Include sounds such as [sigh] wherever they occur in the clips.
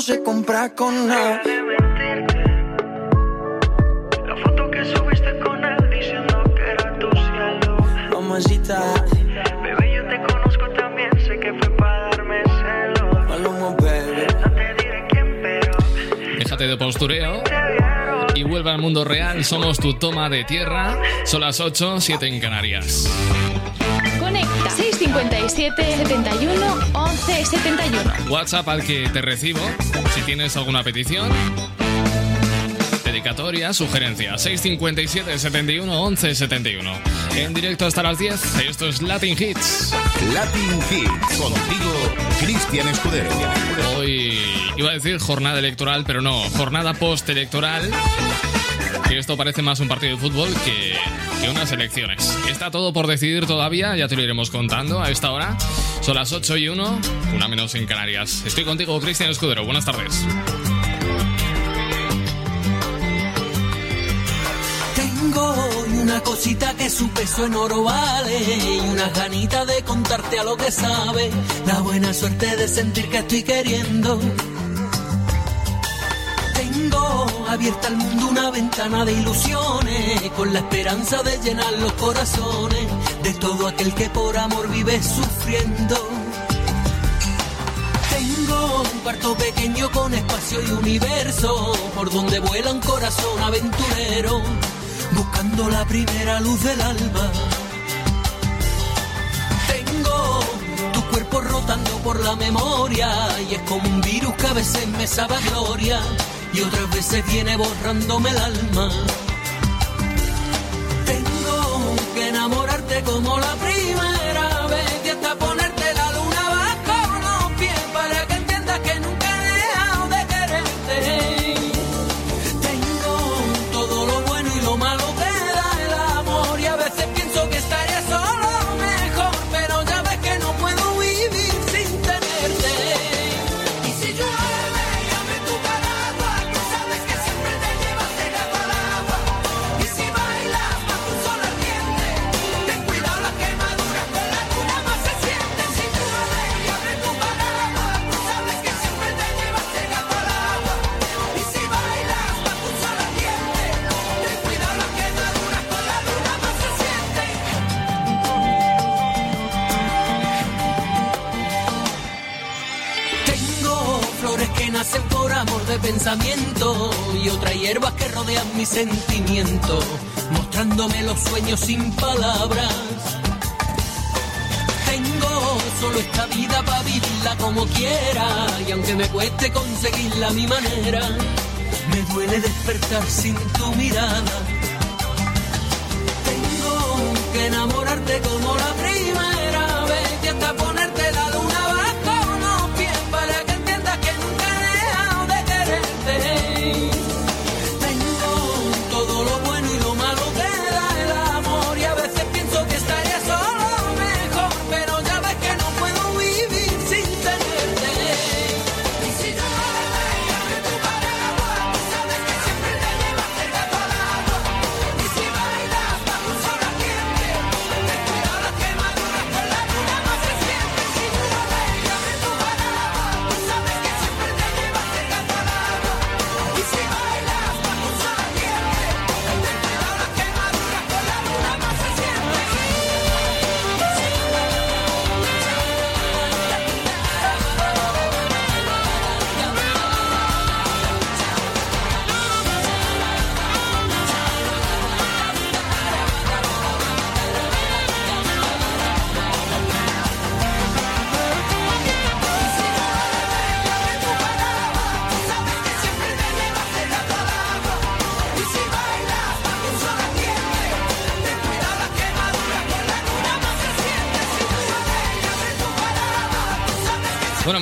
no se compra con nada. La foto que subiste con él diciendo que era tu cielo. Mamacita, Bebé, yo te conozco también, sé que fue para darme celos. Paloma, baby. No te diré quién, pero Déjate de postureo y vuelve al mundo real. Somos tu toma de tierra. Son las 8, 7 en Canarias. Conecta 657 71 11 71. WhatsApp al que te recibo si tienes alguna petición. Dedicatoria, sugerencia 657 71 11 71. En directo hasta las 10. Esto es Latin Hits. Latin Hits. Contigo, Cristian Escudero. Hoy iba a decir jornada electoral, pero no, jornada postelectoral. Que esto parece más un partido de fútbol que, que unas elecciones. Está todo por decidir todavía, ya te lo iremos contando a esta hora. Son las 8 y 1, una menos en Canarias. Estoy contigo, Cristian Escudero. Buenas tardes. Tengo una cosita que su peso en oro vale y una ganita de contarte a lo que sabe. La buena suerte de sentir que estoy queriendo. Tengo abierta al mundo una ventana de ilusiones con la esperanza de llenar los corazones de todo aquel que por amor vive sufriendo. Tengo un cuarto pequeño con espacio y universo, por donde vuela un corazón aventurero, buscando la primera luz del alma. Rotando por la memoria, y es como un virus que a veces me sabe gloria, y otras veces viene borrándome el alma. Tengo que enamorarte como la primera vez y y otras hierbas que rodean mi sentimiento, mostrándome los sueños sin palabras. Tengo solo esta vida para vivirla como quiera y aunque me cueste conseguirla a mi manera, me duele despertar sin tu mirada. Tengo que enamorarte como la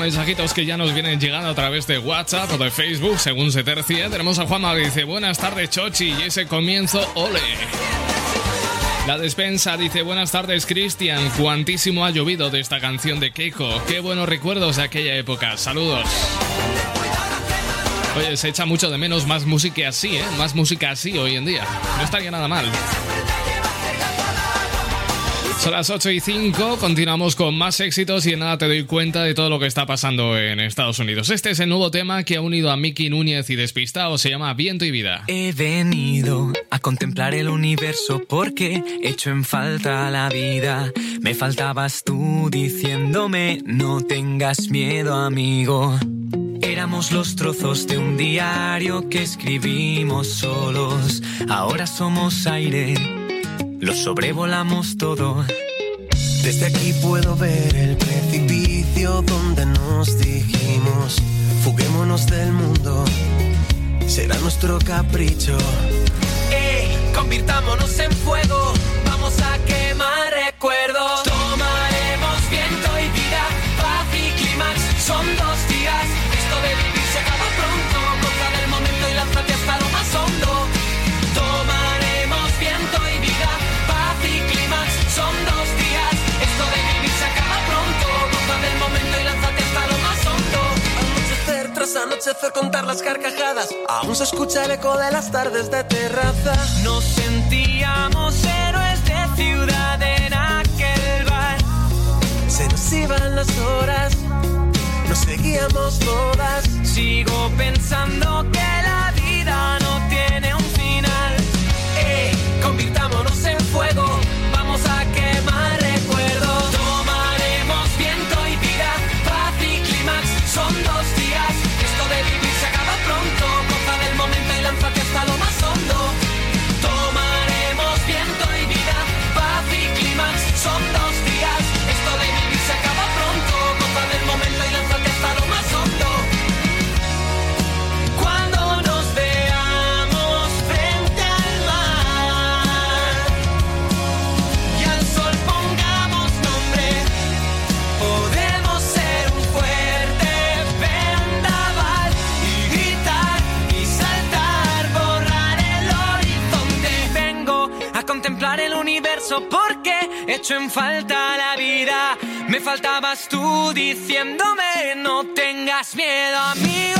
mensajitos que ya nos vienen llegando a través de WhatsApp o de Facebook, según se tercie. Tenemos a Juanma que dice, buenas tardes, Chochi, y ese comienzo, ole. La despensa dice buenas tardes Cristian, cuantísimo ha llovido de esta canción de Keiko, qué buenos recuerdos de aquella época, saludos. Oye, se echa mucho de menos más música así, ¿eh? Más música así hoy en día. No estaría nada mal. Son las 8 y 5, continuamos con más éxitos y en nada te doy cuenta de todo lo que está pasando en Estados Unidos. Este es el nuevo tema que ha unido a Mickey Núñez y Despistado, se llama Viento y Vida. He venido a contemplar el universo porque hecho en falta la vida. Me faltabas tú diciéndome no tengas miedo amigo. Éramos los trozos de un diario que escribimos solos. Ahora somos aire lo sobrevolamos todo. Desde aquí puedo ver el precipicio donde nos dijimos, fuguémonos del mundo, será nuestro capricho. ¡Ey! Convirtámonos en fuego, vamos a quemar anochecer contar las carcajadas, aún se escucha el eco de las tardes de terraza. Nos sentíamos héroes de ciudad en aquel bar. Se nos iban las horas, nos seguíamos todas. Sigo pensando que la hecho en falta la vida. Me faltabas tú diciéndome no tengas miedo, amigo.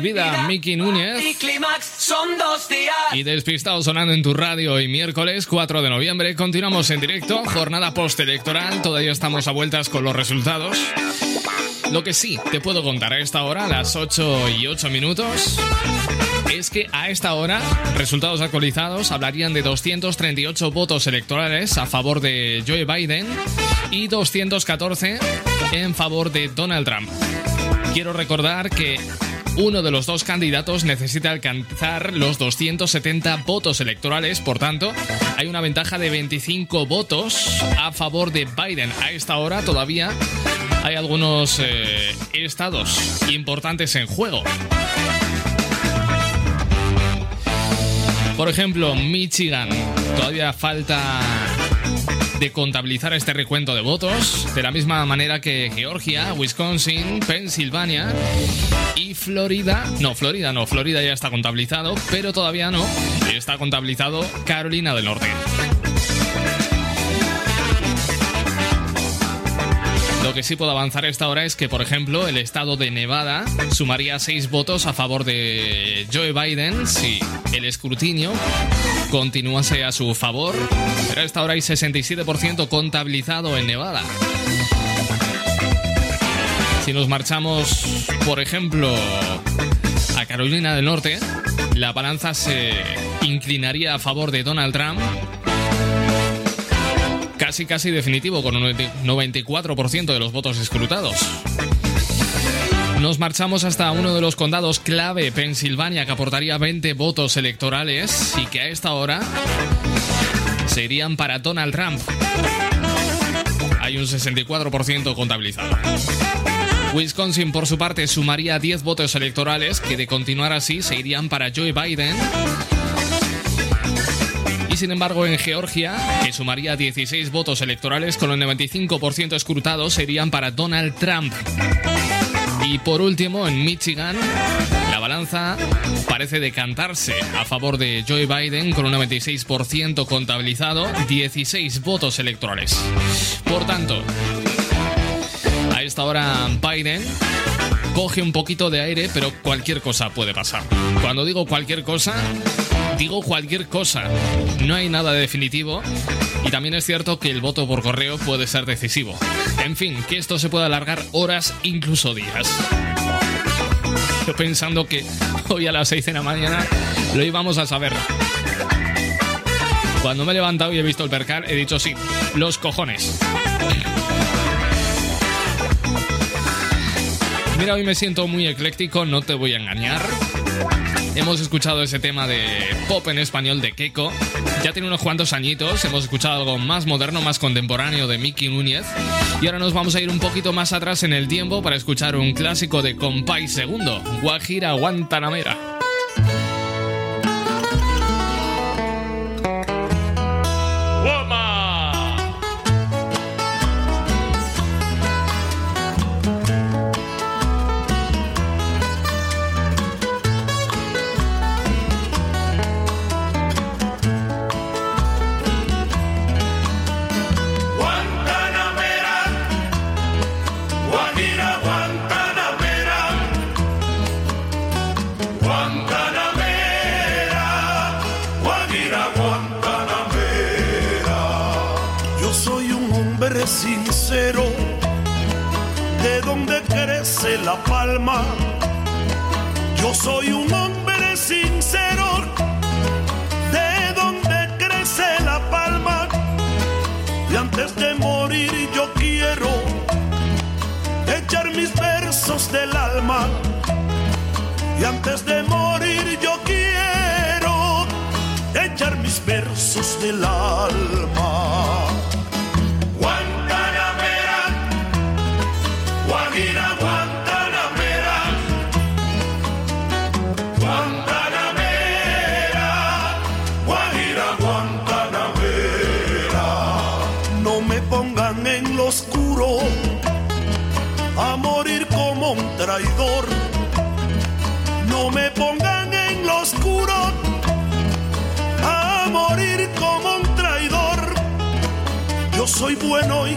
Vida, Miki Núñez. Y despistado sonando en tu radio hoy miércoles 4 de noviembre. Continuamos en directo, jornada postelectoral. Todavía estamos a vueltas con los resultados. Lo que sí te puedo contar a esta hora, a las 8 y 8 minutos, es que a esta hora, resultados actualizados hablarían de 238 votos electorales a favor de Joe Biden y 214 en favor de Donald Trump. Quiero recordar que uno de los dos candidatos necesita alcanzar los 270 votos electorales, por tanto, hay una ventaja de 25 votos a favor de Biden. A esta hora todavía hay algunos eh, estados importantes en juego. Por ejemplo, Michigan. Todavía falta de contabilizar este recuento de votos, de la misma manera que Georgia, Wisconsin, Pensilvania Florida. No, Florida no, Florida ya está contabilizado, pero todavía no. Está contabilizado Carolina del Norte. Lo que sí puedo avanzar a esta hora es que, por ejemplo, el estado de Nevada sumaría seis votos a favor de Joe Biden si el escrutinio continuase a su favor. Pero a esta hora hay 67% contabilizado en Nevada. Si nos marchamos, por ejemplo, a Carolina del Norte, la balanza se inclinaría a favor de Donald Trump casi casi definitivo con un 94% de los votos escrutados. Nos marchamos hasta uno de los condados clave, Pensilvania, que aportaría 20 votos electorales y que a esta hora se irían para Donald Trump. Hay un 64% contabilizado. Wisconsin, por su parte, sumaría 10 votos electorales que de continuar así se irían para Joe Biden. Y sin embargo, en Georgia, que sumaría 16 votos electorales con el 95% escrutados, serían para Donald Trump. Y por último, en Michigan, la balanza parece decantarse a favor de Joe Biden con un 96% contabilizado, 16 votos electorales. Por tanto, esta hora Biden coge un poquito de aire, pero cualquier cosa puede pasar. Cuando digo cualquier cosa, digo cualquier cosa. No hay nada definitivo y también es cierto que el voto por correo puede ser decisivo. En fin, que esto se puede alargar horas, incluso días. Yo pensando que hoy a las 6 de la mañana lo íbamos a saber. Cuando me he levantado y he visto el percal, he dicho sí, los cojones. Mira, hoy me siento muy ecléctico, no te voy a engañar. Hemos escuchado ese tema de pop en español de Keiko. Ya tiene unos cuantos añitos. Hemos escuchado algo más moderno, más contemporáneo de Mickey Núñez. Y ahora nos vamos a ir un poquito más atrás en el tiempo para escuchar un clásico de Compay Segundo, Guajira Guantanamera. Del alma. Y antes de morir yo quiero echar mis versos del alma. Soy bueno y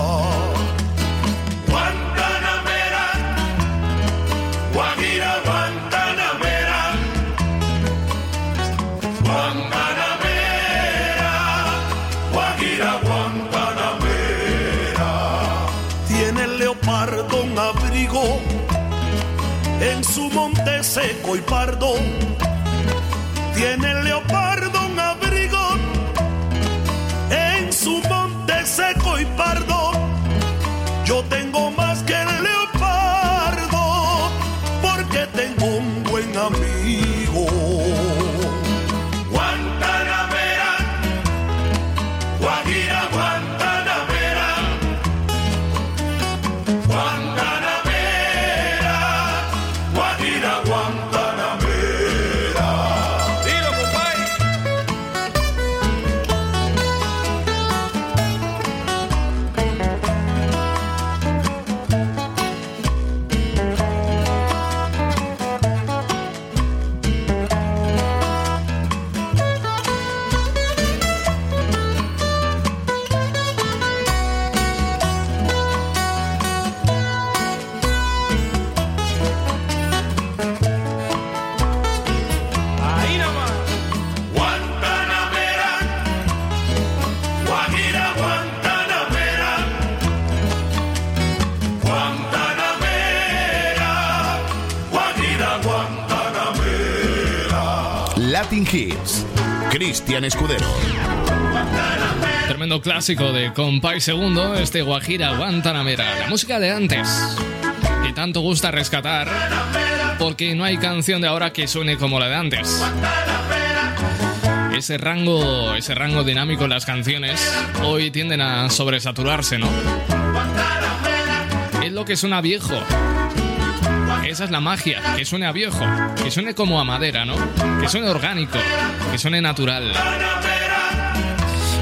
Seco y pardo. Hits. Cristian Escudero. Tremendo clásico de Compay Segundo, este Guajira Guantanamera. La música de antes, que tanto gusta rescatar, porque no hay canción de ahora que suene como la de antes. Ese rango, ese rango dinámico en las canciones hoy tienden a sobresaturarse, ¿no? Es lo que suena viejo. Esa es la magia, que suene a viejo, que suene como a madera, ¿no? Que suene orgánico, que suene natural.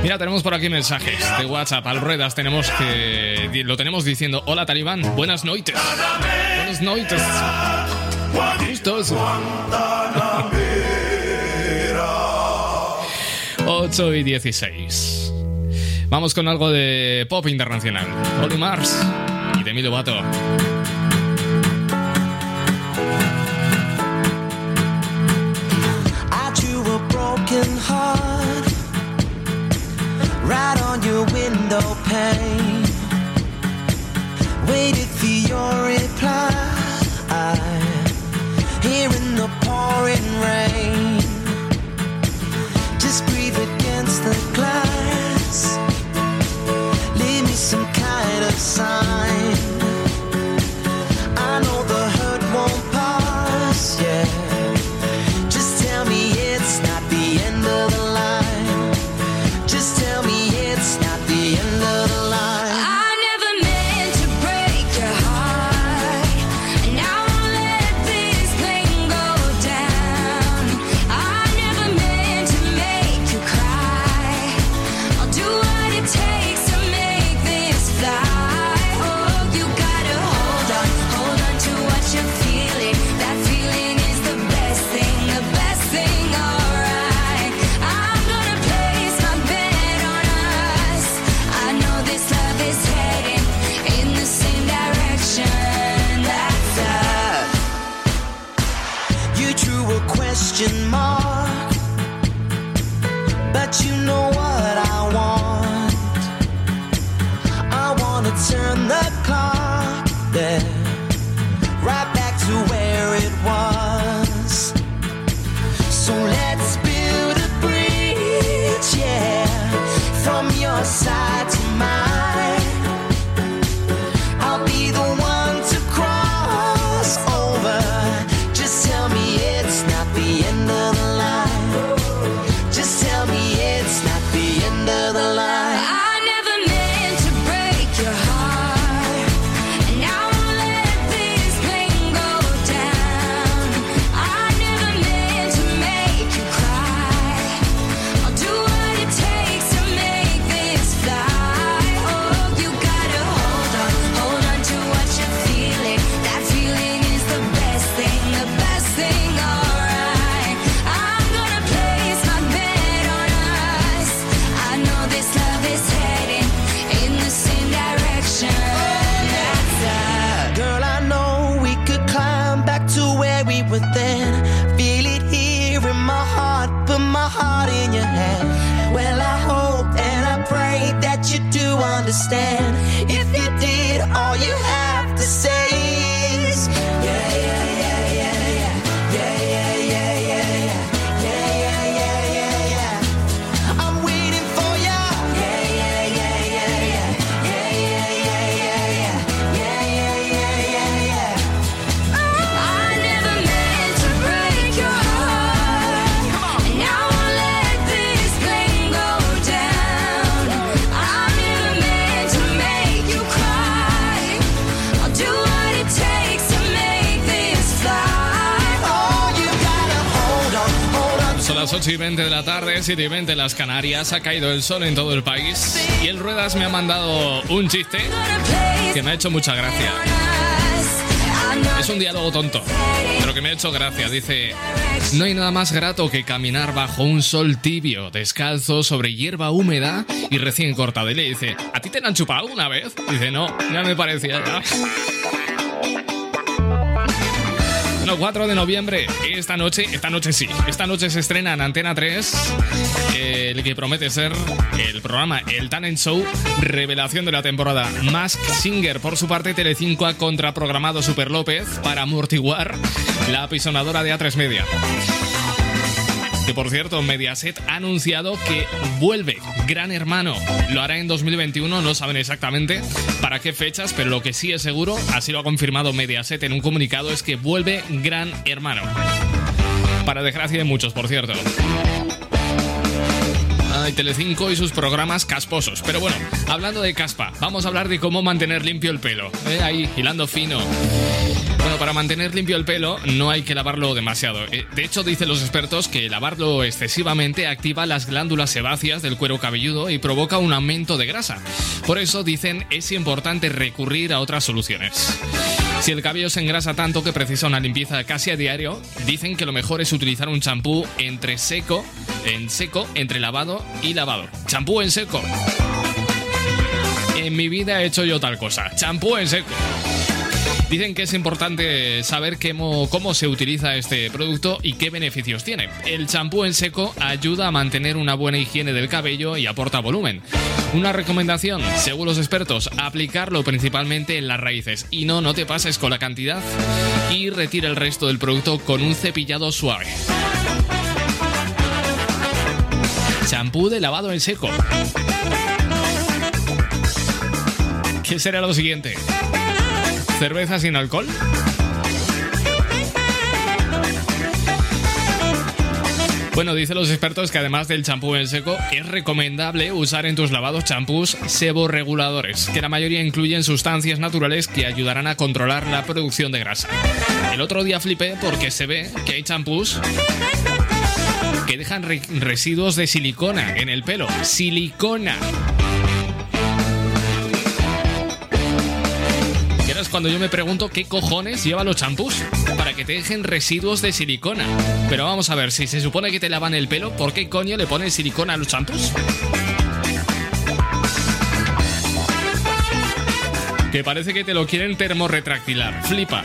Mira, tenemos por aquí mensajes de WhatsApp al ruedas. Tenemos que. Lo tenemos diciendo: Hola, Talibán, buenas noches. Buenas noches. Gustos. 8 y 16. Vamos con algo de pop internacional. Oli Mars y Demi Lovato. Window pane. Waited for your reply here in the pouring rain. Just breathe against the glass. Leave me some kind of sign. 20 de la tarde, 7 y 20 en las Canarias. Ha caído el sol en todo el país. Y el Ruedas me ha mandado un chiste que me ha hecho mucha gracia. Es un diálogo tonto, pero que me ha hecho gracia. Dice: No hay nada más grato que caminar bajo un sol tibio, descalzo, sobre hierba húmeda y recién cortada. Y le dice: ¿A ti te han chupado una vez? Dice: No, ya me parecía ya. Bueno, 4 de noviembre, esta noche, esta noche sí, esta noche se estrena en Antena 3 eh, el que promete ser el programa El Talent Show, revelación de la temporada. Mask Singer, por su parte, Telecinco ha contraprogramado Super López para amortiguar la apisonadora de A3 Media. Que por cierto, Mediaset ha anunciado que vuelve Gran Hermano. Lo hará en 2021, no saben exactamente para qué fechas, pero lo que sí es seguro, así lo ha confirmado Mediaset en un comunicado, es que vuelve Gran Hermano. Para desgracia de muchos, por cierto. Ay, Telecinco y sus programas casposos. Pero bueno, hablando de caspa, vamos a hablar de cómo mantener limpio el pelo. ¿eh? Ahí, hilando fino. Para mantener limpio el pelo no hay que lavarlo demasiado. Eh, De hecho, dicen los expertos que lavarlo excesivamente activa las glándulas sebáceas del cuero cabelludo y provoca un aumento de grasa. Por eso dicen es importante recurrir a otras soluciones. Si el cabello se engrasa tanto que precisa una limpieza casi a diario, dicen que lo mejor es utilizar un champú entre seco, en seco, entre lavado y lavado. Champú en seco. En mi vida he hecho yo tal cosa. Champú en seco. Dicen que es importante saber cómo, se utiliza este producto y qué beneficios tiene. El champú en seco ayuda a mantener una buena higiene del cabello y aporta volumen. Una recomendación, según los expertos, aplicarlo principalmente en las raíces y no, no te pases con la cantidad y retira el resto del producto con un cepillado suave. Champú de lavado en seco. ¿Qué será lo siguiente? ¿Cerveza sin alcohol? Bueno, dicen los expertos que además del champú en seco, es recomendable usar en tus lavados champús seborreguladores, que la mayoría incluyen sustancias naturales que ayudarán a controlar la producción de grasa. El otro día flipé porque se ve que hay champús que dejan re- residuos de silicona en el pelo. ¡Silicona! Cuando yo me pregunto qué cojones llevan los champús para que te dejen residuos de silicona. Pero vamos a ver, si se supone que te lavan el pelo, ¿por qué coño le ponen silicona a los champús? Que parece que te lo quieren termorretractilar. Flipa.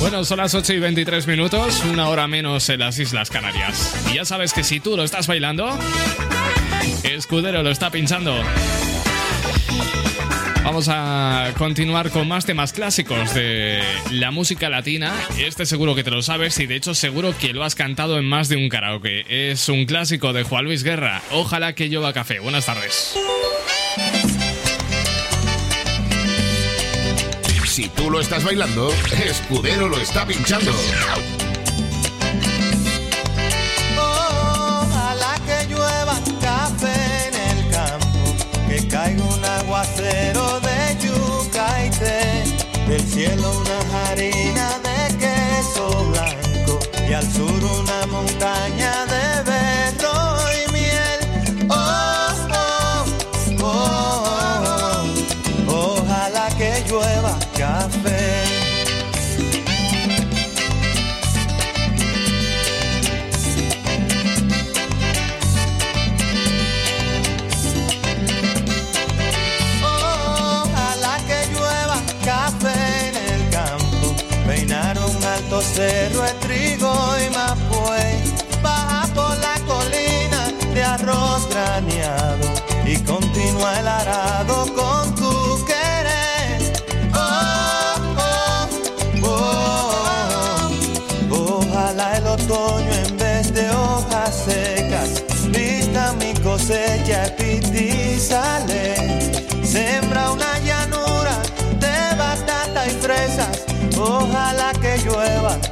Bueno, son las 8 y 23 minutos, una hora menos en las Islas Canarias. Y ya sabes que si tú lo estás bailando, Escudero lo está pinchando. Vamos a continuar con más temas clásicos de la música latina. Este seguro que te lo sabes y de hecho seguro que lo has cantado en más de un karaoke. Es un clásico de Juan Luis Guerra. Ojalá que llueva café. Buenas tardes. Si tú lo estás bailando, Escudero lo está pinchando. Ojalá que llueva café en el campo, que caiga un aguacero del cielo una harina de queso blanco y al sur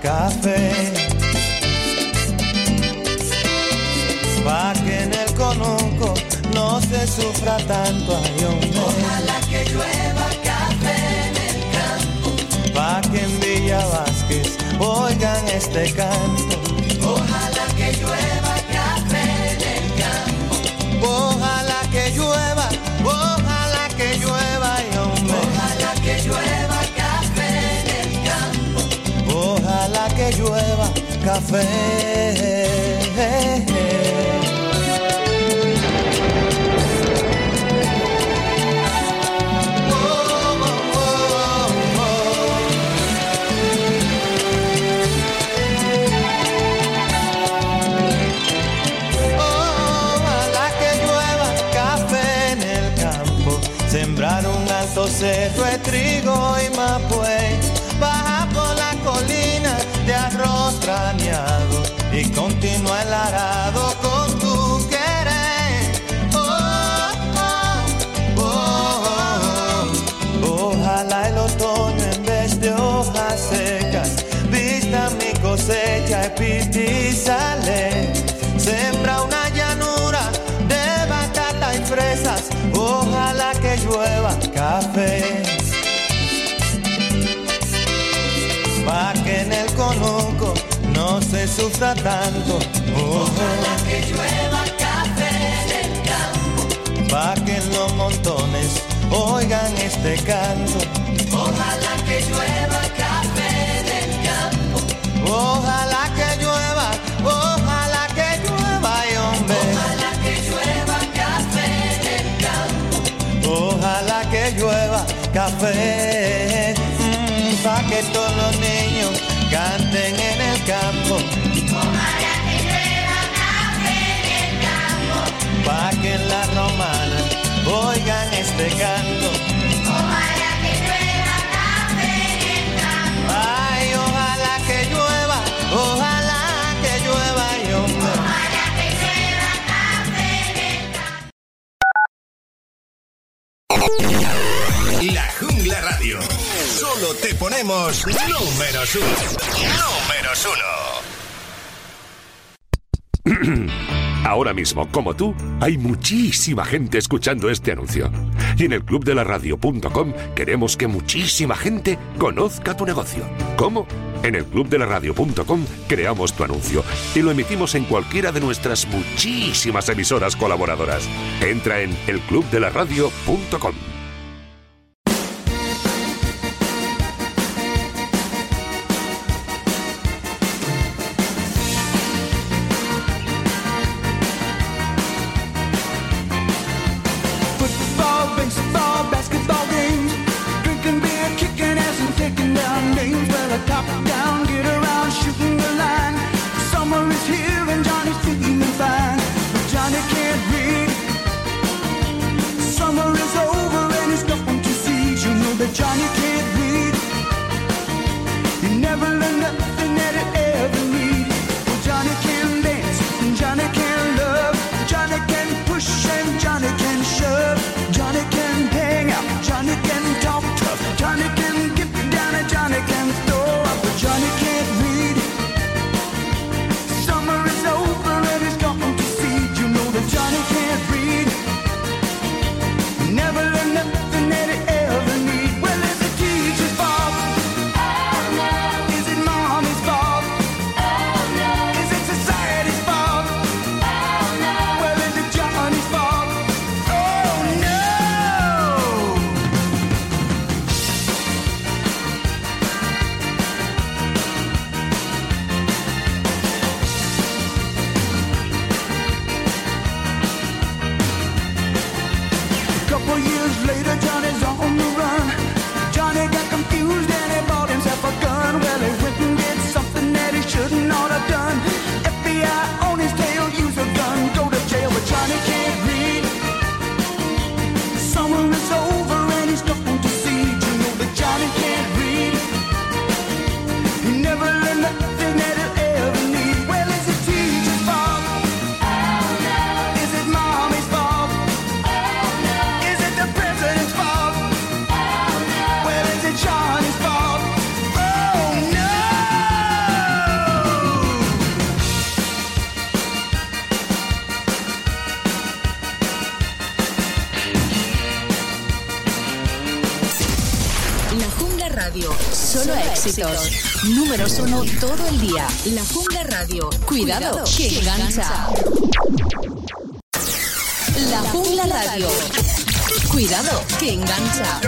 café. Pa' que en el conuco no se sufra tanto, ay hombre. Ojalá que llueva café en el campo. Pa' que en Villa Vázquez oigan este canto. Ojalá que llueva sembrar un cerro de trigo y mapuey, sale, sembra una llanura de batata y fresas, ojalá que llueva café. Pa' que en el conuco no se sufra tanto, ojalá que llueva café en el campo. Pa' que en los montones oigan este canto. café, pa' que todos los niños canten en el campo. En el campo. Pa' que en la romana oigan este canto. Números, números uno. Números uno. [clears throat] Ahora mismo, como tú, hay muchísima gente escuchando este anuncio. Y en el clubdelaradio.com queremos que muchísima gente conozca tu negocio. ¿Cómo? En el clubdelaradio.com creamos tu anuncio y lo emitimos en cualquiera de nuestras muchísimas emisoras colaboradoras. Entra en elclubdelaradio.com. éxitos. Números uno todo el día. La Jungla Radio. Cuidado, que, que engancha. La Jungla Radio. Cuidado que engancha.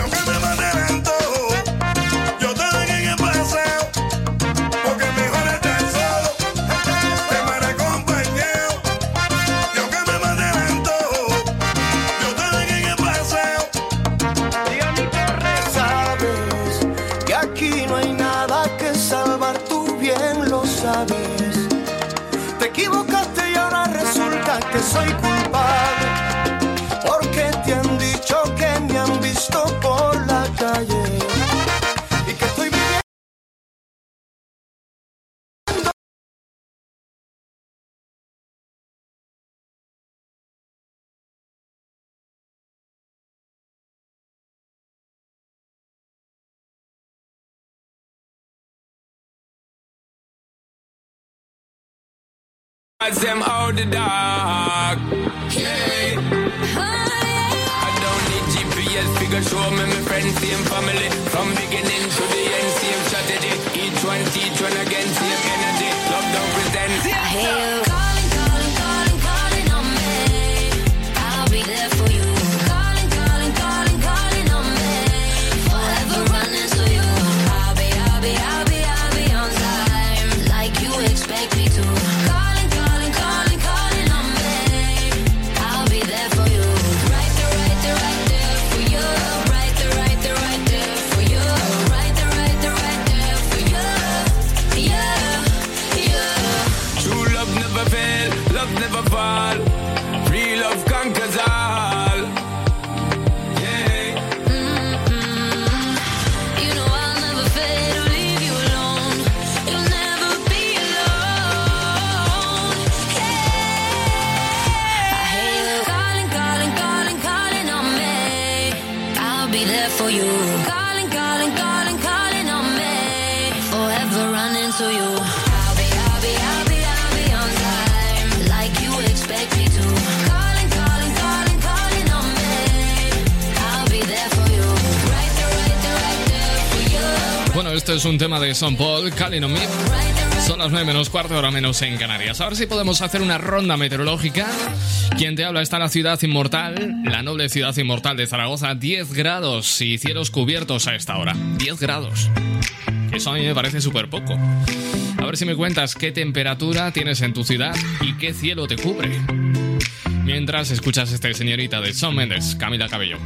as them out the dark. Yeah. I don't need GPS figure show me my friends, same family. From beginning to the end, same strategy. Each one each one again, same energy. Love don't pretend. Hey. Son Paul, Calling on. Son las 9 menos cuarto, hora menos en Canarias. A ver si podemos hacer una ronda meteorológica. Quien te habla está la ciudad inmortal, la noble ciudad inmortal de Zaragoza, 10 grados y cielos cubiertos a esta hora. 10 grados. Eso a mí me parece súper poco. A ver si me cuentas qué temperatura tienes en tu ciudad y qué cielo te cubre. Mientras escuchas este señorita de Son Mendes, Camila Cabello.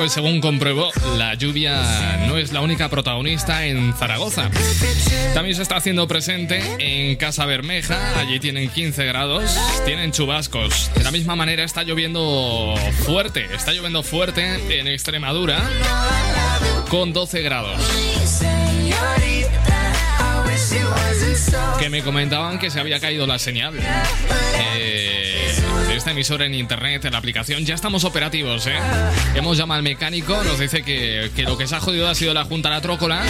Pues según compruebo, la lluvia no es la única protagonista en Zaragoza. También se está haciendo presente en Casa Bermeja, allí tienen 15 grados, tienen chubascos. De la misma manera está lloviendo fuerte, está lloviendo fuerte en Extremadura con 12 grados. Que me comentaban que se había caído la señal eh, esta emisora en internet, en la aplicación. Ya estamos operativos, ¿eh? Hemos llamado al mecánico, nos dice que, que lo que se ha jodido ha sido la junta a la trócola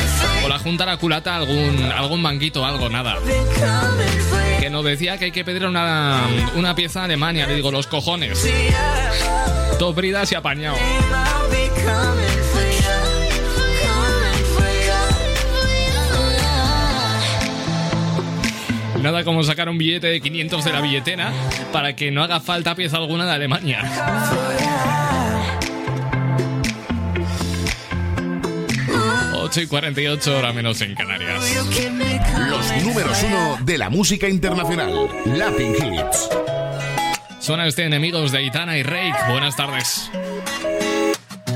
o la junta a la culata, algún, algún manguito, algo, nada. Que nos decía que hay que pedir una, una pieza a Alemania, le digo, los cojones. Dos bridas y apañado. Nada como sacar un billete de 500 de la billetera para que no haga falta pieza alguna de Alemania. Y 48 horas menos en Canarias. Los números uno de la música internacional. Latin Hits. Suena este enemigos de Itana y Rake. Buenas tardes.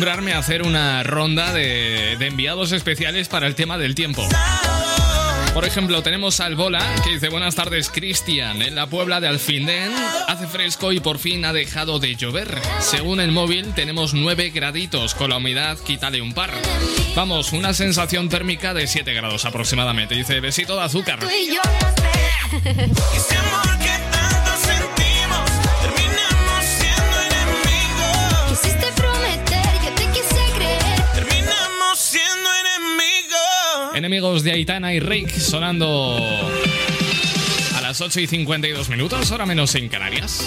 acostumbrarme a hacer una ronda de, de enviados especiales para el tema del tiempo. Por ejemplo, tenemos al Bola que dice buenas tardes Cristian, en la Puebla de Alfindén hace fresco y por fin ha dejado de llover. Según el móvil tenemos 9 graditos, con la humedad quítale un par. Vamos, una sensación térmica de 7 grados aproximadamente. Dice besito de azúcar. Tú y yo. [laughs] enemigos. De Aitana y Rick sonando a las 8 y 52 minutos, ahora menos en Canarias.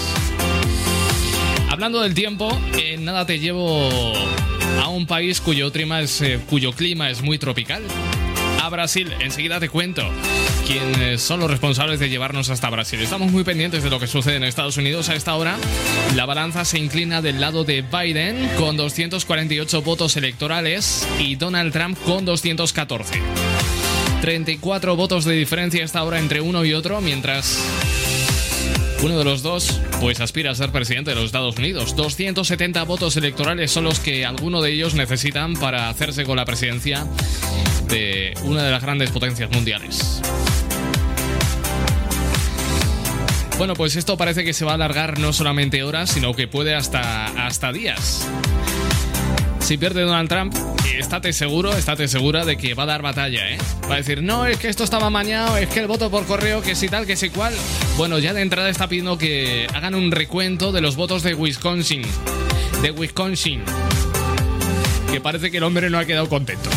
Hablando del tiempo, en nada te llevo a un país cuyo clima es, eh, cuyo clima es muy tropical. A Brasil, enseguida te cuento quiénes son los responsables de llevarnos hasta Brasil. Estamos muy pendientes de lo que sucede en Estados Unidos a esta hora. La balanza se inclina del lado de Biden con 248 votos electorales y Donald Trump con 214. 34 votos de diferencia a esta hora entre uno y otro, mientras uno de los dos pues aspira a ser presidente de los Estados Unidos. 270 votos electorales son los que alguno de ellos necesitan para hacerse con la presidencia de una de las grandes potencias mundiales. Bueno, pues esto parece que se va a alargar no solamente horas, sino que puede hasta, hasta días. Si pierde Donald Trump, estate seguro, estate segura de que va a dar batalla, ¿eh? Va a decir, no, es que esto estaba mañado, es que el voto por correo, que si tal, que si cual. Bueno, ya de entrada está pidiendo que hagan un recuento de los votos de Wisconsin. De Wisconsin. Que parece que el hombre no ha quedado contento.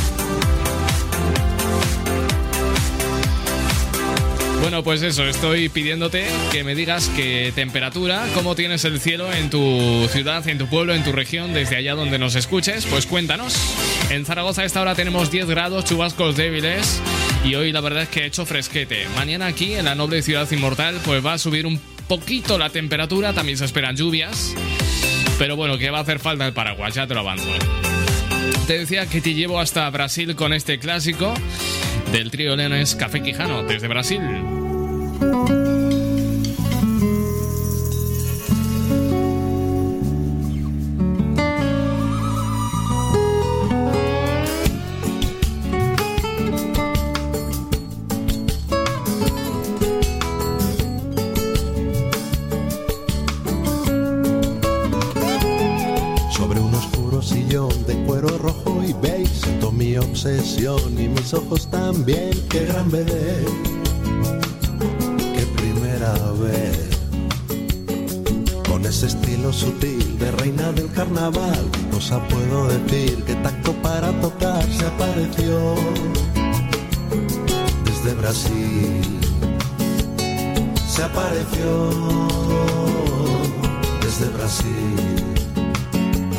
Bueno, pues eso, estoy pidiéndote que me digas qué temperatura, cómo tienes el cielo en tu ciudad, en tu pueblo, en tu región, desde allá donde nos escuches, pues cuéntanos. En Zaragoza a esta hora tenemos 10 grados, chubascos débiles y hoy la verdad es que ha hecho fresquete. Mañana aquí en la noble ciudad inmortal pues va a subir un poquito la temperatura, también se esperan lluvias, pero bueno, que va a hacer falta el paraguas, ya te lo avanzo. Te decía que te llevo hasta Brasil con este clásico del trío leones Café Quijano desde Brasil. También. Qué gran bebé, qué primera vez. Con ese estilo sutil de reina del carnaval, ¿qué cosa puedo decir? Que tacto para tocar se apareció desde Brasil. Se apareció desde Brasil.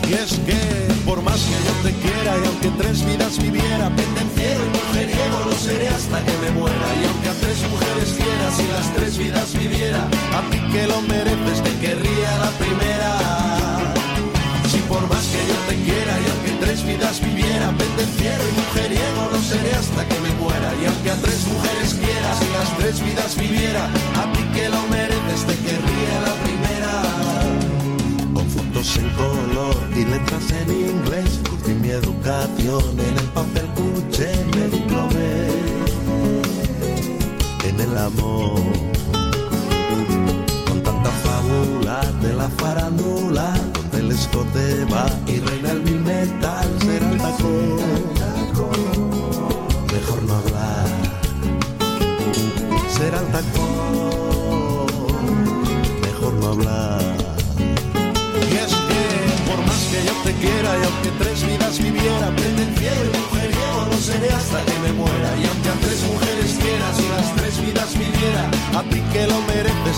Y es que, por más que yo te quiera y aunque tres vidas viviera, pendenciero y mujeriego lo seré hasta que me muera. Y aunque a tres mujeres quieras y las tres vidas viviera, a ti que lo mereces te querría la primera. Si por más que yo te quiera y aunque tres vidas viviera, pendenciero y mujeriego lo seré hasta que me muera. Y aunque a tres mujeres quieras y las tres vidas viviera, a ti que lo mereces te querría la primera en color y letras en inglés. Curtí mi educación en el papel cuché, me diplomé en el amor. Con tanta fábula de la farándula, donde el escote va y reina el mil metal, será el tacón. Mejor no hablar, será el tacón. Y aunque tres vidas viviera, pendenciero y mujeriego no seré hasta que me muera. Y aunque a tres mujeres quieras y las tres vidas viviera, a ti que lo mereces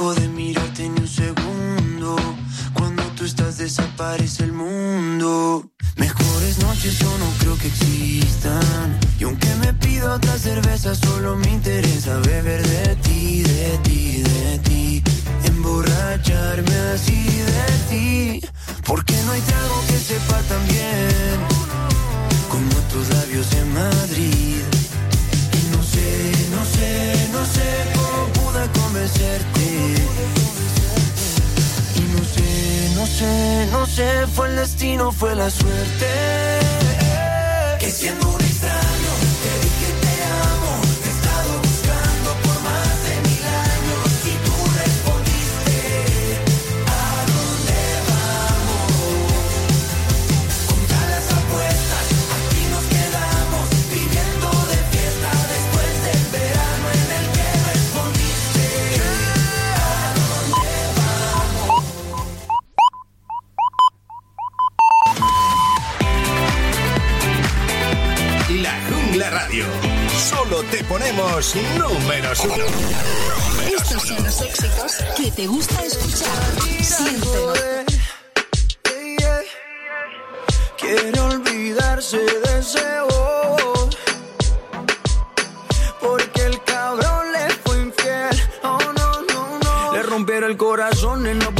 dejo de mirarte ni un segundo. Cuando tú estás desaparece el mundo. Mejores noches yo no creo que existan. Y aunque me pido otra cerveza, solo me interesa beber de ti, de ti, de ti. Emborracharme así de ti. Porque no hay trago que sepa tan bien como tus labios en Madrid. Y no sé, no sé, no sé convencerte. Y no sé, no sé, no sé, fue el destino, fue la suerte. Que siendo un números uno. Estos son los éxitos que te gusta escuchar. Siéntelo. Quiere olvidarse de ese bobo Porque el cabrón le fue infiel Oh no, no, no Le rompieron el corazón y no busca a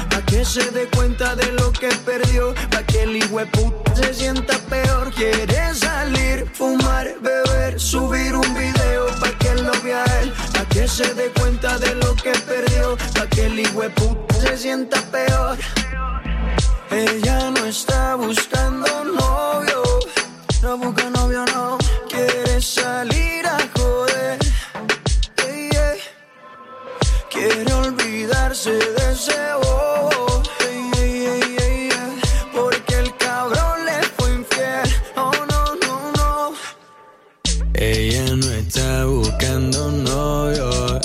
que se dé cuenta de lo que perdió, pa' que el puta se sienta peor. Quiere salir, fumar, beber, subir un video pa' que lo vea él, pa' que se dé cuenta de lo que perdió, pa' que el puta se sienta peor. Ella no está buscando novio, no busca novio, no quiere salir a joder. Yeah, yeah. Quiere olvidarse de ese Ella no está buscando novio.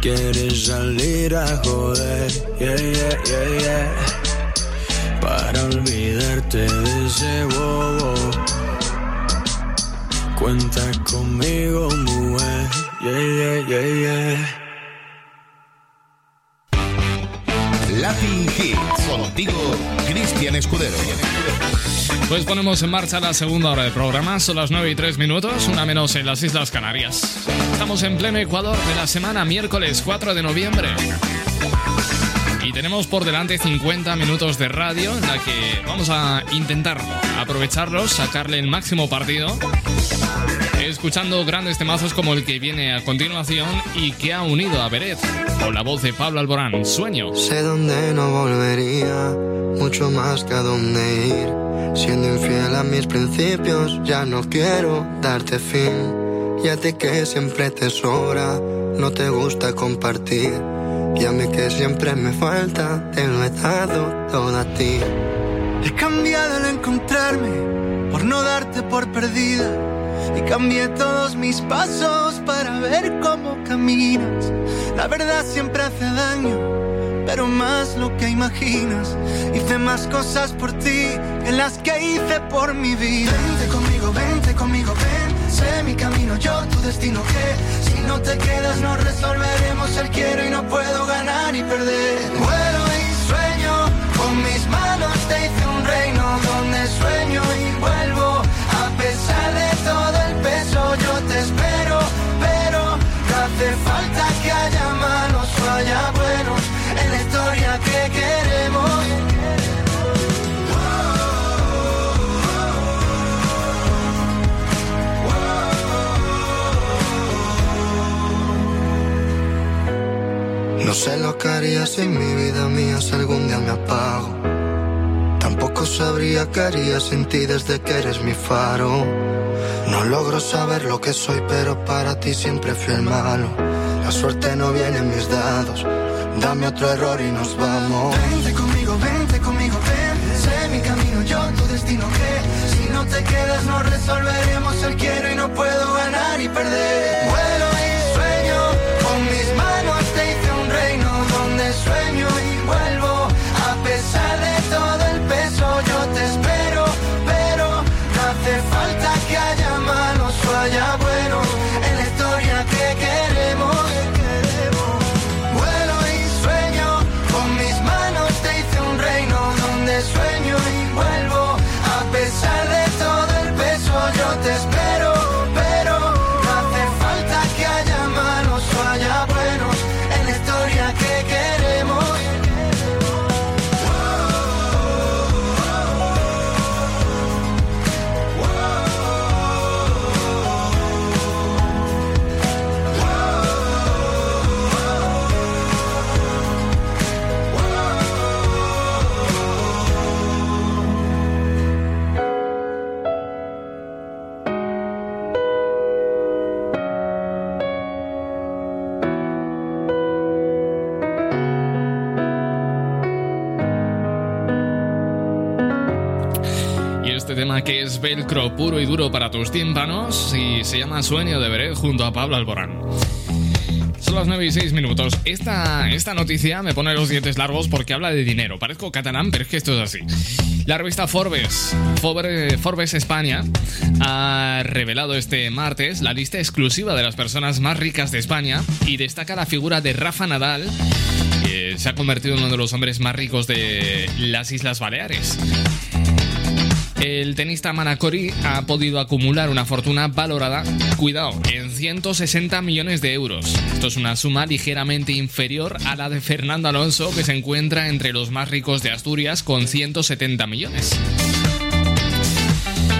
Quiere salir a joder. Yeah, yeah, yeah, yeah. Para olvidarte de ese bobo. Cuenta conmigo, mujer. Yeah, yeah, yeah, yeah. Latin Hits. Contigo, Cristian Escudero. Pues ponemos en marcha la segunda hora del programa. Son las 9 y 3 minutos, una menos en las Islas Canarias. Estamos en pleno Ecuador de la semana miércoles 4 de noviembre. Y tenemos por delante 50 minutos de radio en la que vamos a intentar aprovecharlos, sacarle el máximo partido, escuchando grandes temazos como el que viene a continuación y que ha unido a Beret, con la voz de Pablo Alborán, Sueño. Sé dónde no volvería, mucho más que a dónde ir. Siendo infiel a mis principios, ya no quiero darte fin. Y a ti que siempre te sobra, no te gusta compartir. Y a mí que siempre me falta, te lo he dado todo a ti. He cambiado al encontrarme, por no darte por perdida. Y cambié todos mis pasos para ver cómo caminas. La verdad siempre hace daño, pero más lo que imaginas. Hice más cosas por ti que las que hice por mi vida. Vente conmigo, vente conmigo, ven. Sé mi camino, yo tu destino. Que si no te quedas, no resolveremos el quiero y no puedo ganar y perder. Vuelo y sueño, con mis manos te hice un reino donde sueño y vuelvo. Yo te espero, pero no hace falta que haya malos o haya buenos en la historia que queremos. No sé lo que haría si mi vida mía si algún día me apago. Tampoco sabría qué haría sin ti desde que eres mi faro. No logro saber lo que soy, pero para ti siempre fui el malo. La suerte no viene en mis dados. Dame otro error y nos vamos. Vente conmigo, vente conmigo, ven. Sé mi camino, yo tu destino. Que si no te quedas, no resolveremos el quiero y no puedo ganar y perder. Este tema que es velcro puro y duro para tus tímpanos y se llama Sueño de Beret junto a Pablo Alborán. Son las 9 y 6 minutos. Esta, esta noticia me pone los dientes largos porque habla de dinero. Parezco catalán, pero es que esto es así. La revista Forbes, Forbes España, ha revelado este martes la lista exclusiva de las personas más ricas de España y destaca la figura de Rafa Nadal, que se ha convertido en uno de los hombres más ricos de las Islas Baleares. El tenista Manacori ha podido acumular una fortuna valorada, cuidado, en 160 millones de euros. Esto es una suma ligeramente inferior a la de Fernando Alonso, que se encuentra entre los más ricos de Asturias con 170 millones.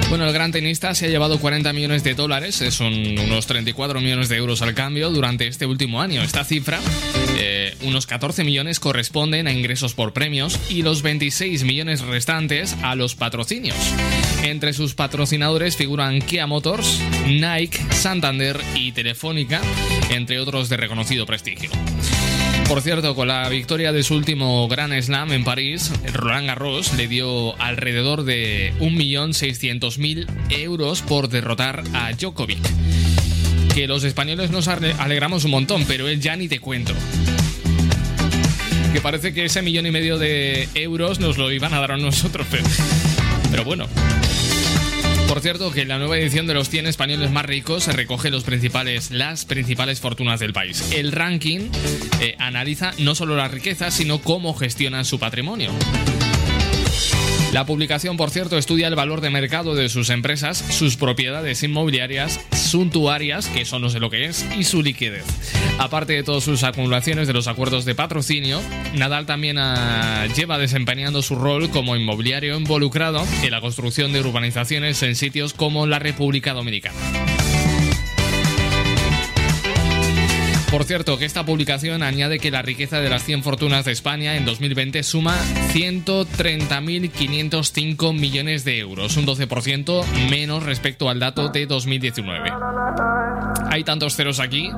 Bueno, el gran tenista se ha llevado 40 millones de dólares, son unos 34 millones de euros al cambio durante este último año. Esta cifra, unos 14 millones corresponden a ingresos por premios y los 26 millones restantes a los patrocinios. Entre sus patrocinadores figuran Kia Motors, Nike, Santander y Telefónica, entre otros de reconocido prestigio. Por cierto, con la victoria de su último Grand Slam en París, Roland Garros le dio alrededor de 1.600.000 euros por derrotar a Djokovic. Que los españoles nos ale- alegramos un montón, pero él ya ni te cuento. Que parece que ese millón y medio de euros nos lo iban a dar a nosotros, pero, bueno. Por cierto, que la nueva edición de los 100 españoles más ricos se recoge las principales fortunas del país. El ranking eh, analiza no solo la riqueza, sino cómo gestionan su patrimonio. La publicación, por cierto, estudia el valor de mercado de sus empresas, sus propiedades inmobiliarias, suntuarias, que eso no sé lo que es, y su liquidez. Aparte de todas sus acumulaciones de los acuerdos de patrocinio, Nadal también ah, lleva desempeñando su rol como inmobiliario involucrado en la construcción de urbanizaciones en sitios como la República Dominicana. Por cierto, que esta publicación añade que la riqueza de las 100 fortunas de España en 2020 suma 130.505 millones de euros, un 12% menos respecto al dato de 2019. Hay tantos ceros aquí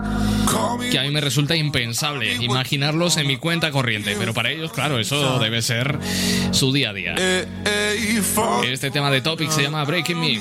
que a mí me resulta impensable imaginarlos en mi cuenta corriente, pero para ellos, claro, eso debe ser su día a día. Este tema de Topic se llama Breaking Me.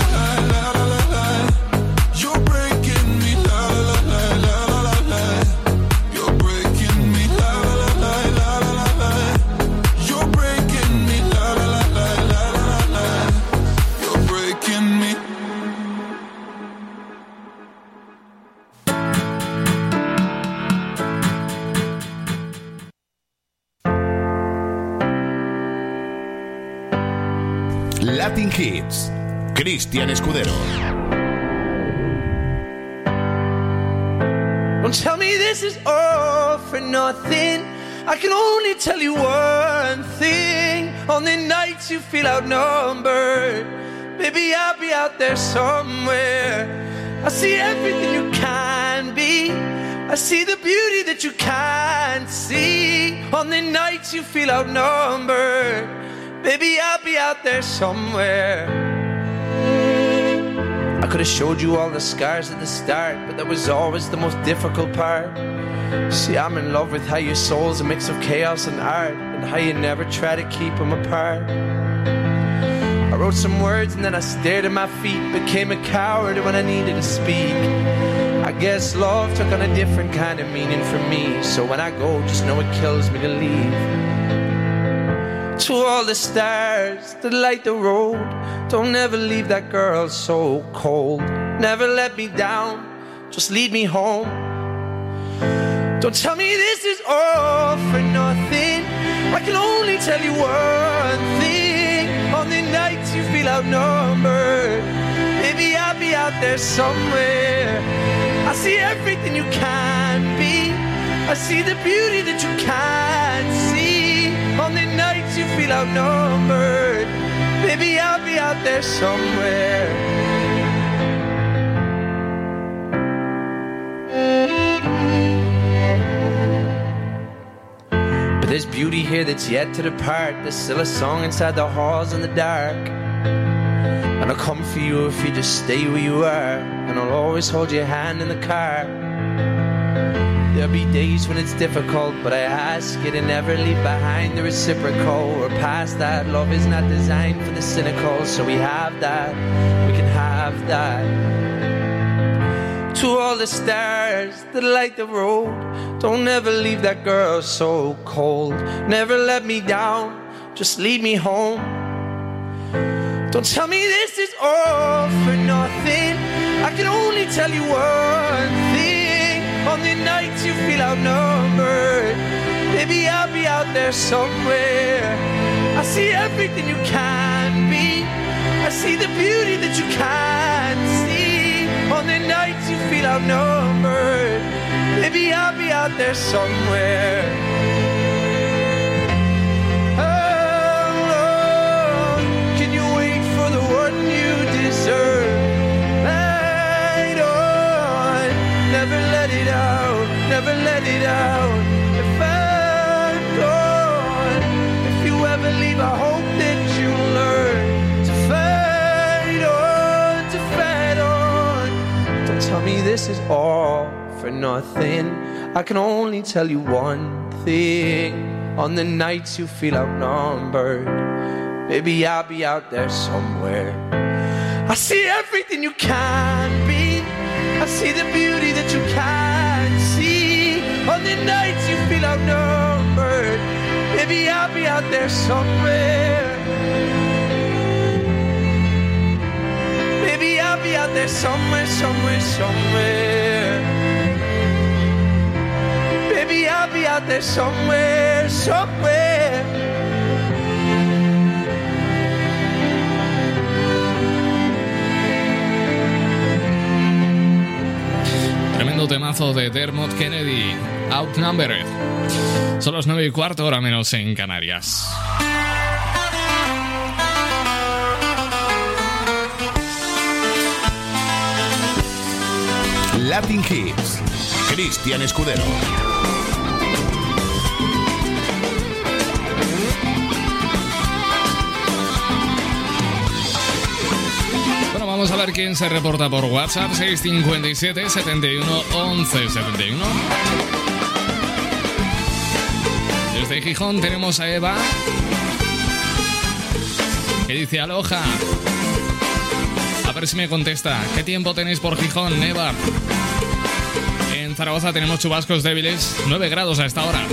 Latin Hits. Cristian Escudero. Don't tell me this is all for nothing. I can only tell you one thing. On the nights you feel outnumbered, baby, I'll be out there somewhere. I see everything you can be. I see the beauty that you can't see. On the nights you feel outnumbered, baby, I'll be out there somewhere. I could have showed you all the scars at the start, but that was always the most difficult part. See, I'm in love with how your soul's a mix of chaos and art, and how you never try to keep them apart. I wrote some words and then I stared at my feet, became a coward when I needed to speak. I guess love took on a different kind of meaning for me, so when I go, just know it kills me to leave. To all the stars that light the road, don't ever leave that girl so cold. Never let me down, just lead me home. Don't tell me this is all for nothing. I can only tell you one thing. On the nights you feel outnumbered, maybe I'll be out there somewhere. I see everything you can be. I see the beauty that you can't see. Feel outnumbered, maybe I'll be out there somewhere. But there's beauty here that's yet to depart. There's still a song inside the halls in the dark. And I'll come for you if you just stay where you are. And I'll always hold your hand in the car. There'll be days when it's difficult, but I ask you to never leave behind the reciprocal or past that. Love is not designed for the cynical, so we have that. We can have that. To all the stars that light the road, don't ever leave that girl so cold. Never let me down, just lead me home. Don't tell me this is all for nothing. I can only tell you one. On the nights you feel outnumbered, maybe I'll be out there somewhere. I see everything you can be. I see the beauty that you can't see. On the nights you feel outnumbered, maybe I'll be out there somewhere. Let it out, never let it out. If I'm gone, if you ever leave, I hope that you learn to fight on, to fight on. Don't tell me this is all for nothing. I can only tell you one thing. On the nights you feel outnumbered, maybe I'll be out there somewhere. I see everything you can be. I see the beauty that you can't see. On the nights you feel outnumbered, maybe I'll be out there somewhere. Maybe I'll be out there somewhere, somewhere, somewhere. Maybe I'll be out there somewhere, somewhere. Tremendo temazo de Dermot Kennedy, Outnumbered. Son las 9 y cuarto, hora menos en Canarias. Latin Hits. Cristian Escudero. Vamos a ver quién se reporta por WhatsApp. 657 71 11 71. Desde Gijón tenemos a Eva. Que dice aloja. A ver si me contesta. ¿Qué tiempo tenéis por Gijón, Eva? En Zaragoza tenemos chubascos débiles, 9 grados a esta hora.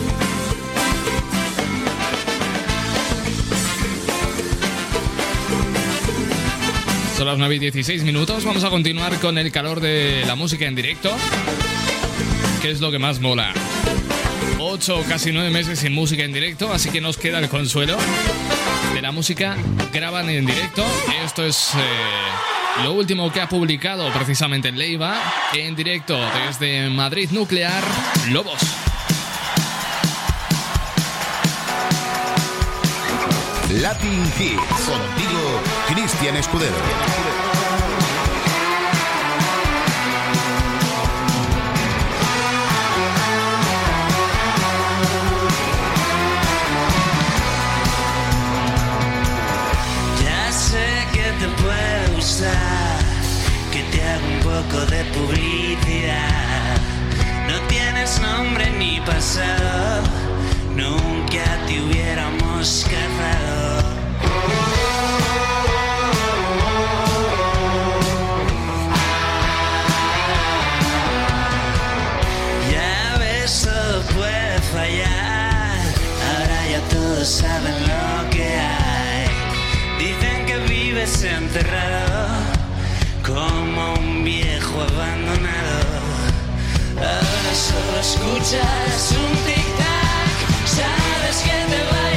Son las 9 y 16 minutos. Vamos a continuar con el calor de la música en directo. Que es lo que más mola. 8 casi 9 meses sin música en directo, así que nos queda el consuelo de la música graban en directo. Esto es eh, lo último que ha publicado precisamente Leiva en directo desde Madrid Nuclear Lobos. Latin Hits. Contigo, Cristian Escudero. Ya sé que te puede gustar, que te haga un poco de publicidad. No tienes nombre ni pasado, nunca te hubiéramos casado. Todos saben lo que hay. Dicen que vives enterrado como un viejo abandonado. Ahora solo escuchas un tic-tac. Sabes que te va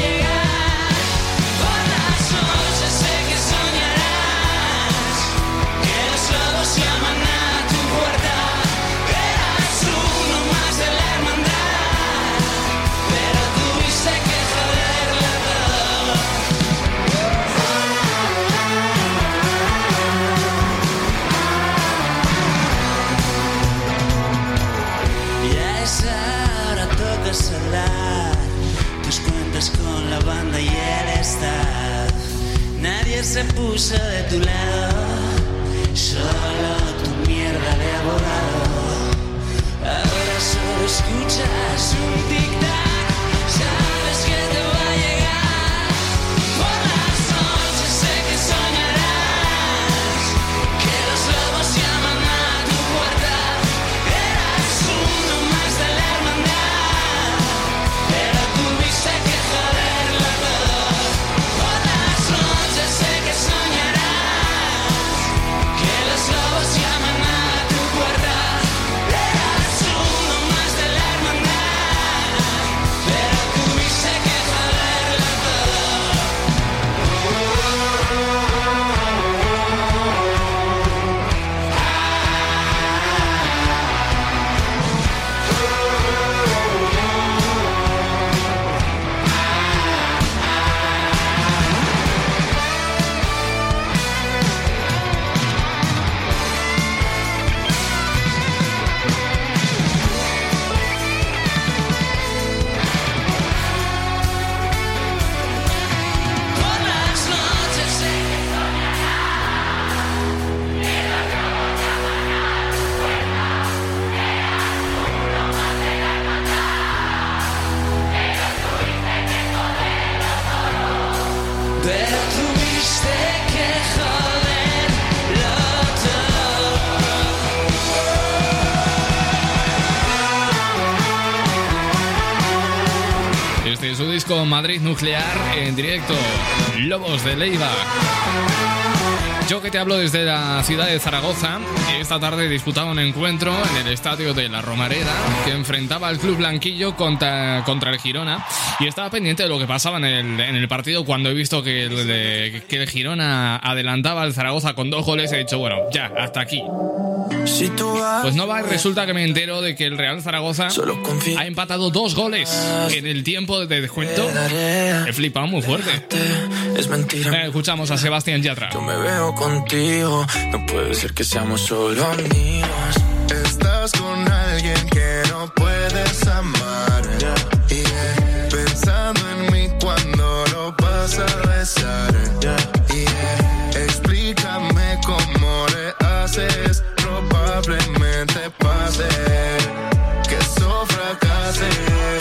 Se puso de tu lado, solo tu mierda de abogado. Ahora solo escuchas un tic-tac, Madrid Nuclear en directo, Lobos de Leiva. Yo que te hablo desde la ciudad de Zaragoza, esta tarde disputaba un encuentro en el estadio de la Romareda que enfrentaba al Club Blanquillo contra, contra el Girona y estaba pendiente de lo que pasaba en el, en el partido cuando he visto que el, de- que el Girona adelantaba al Zaragoza con dos goles he dicho, bueno, ya, hasta aquí. Pues no va, resulta que me entero de que el Real Zaragoza ha empatado dos goles en el tiempo de descuento. He flipado muy fuerte. Eh, escuchamos a Sebastián Yatra. Yo me veo contigo. No puede ser que seamos solo amigos. Estás con alguien que no puedes amar. Yeah. Pensando en mí cuando lo vas a besar. Yeah. Explícame cómo le haces. Probablemente pase que eso fracase.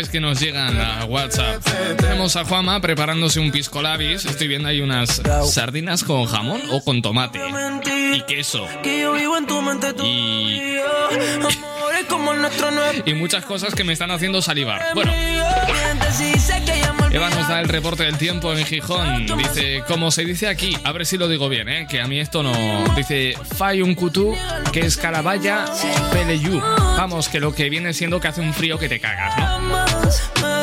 mensajes que nos llegan a WhatsApp. Tenemos a Juama preparándose un pisco labis. Estoy viendo ahí unas sardinas con jamón o con tomate y queso. [laughs] Y muchas cosas que me están haciendo salivar. Bueno, Eva nos da el reporte del tiempo en Gijón. Dice, como se dice aquí, a ver si lo digo bien, ¿eh? que a mí esto no. Dice, Fai un cutú, que es carabaya peleyú. Vamos, que lo que viene siendo que hace un frío que te cagas, ¿no?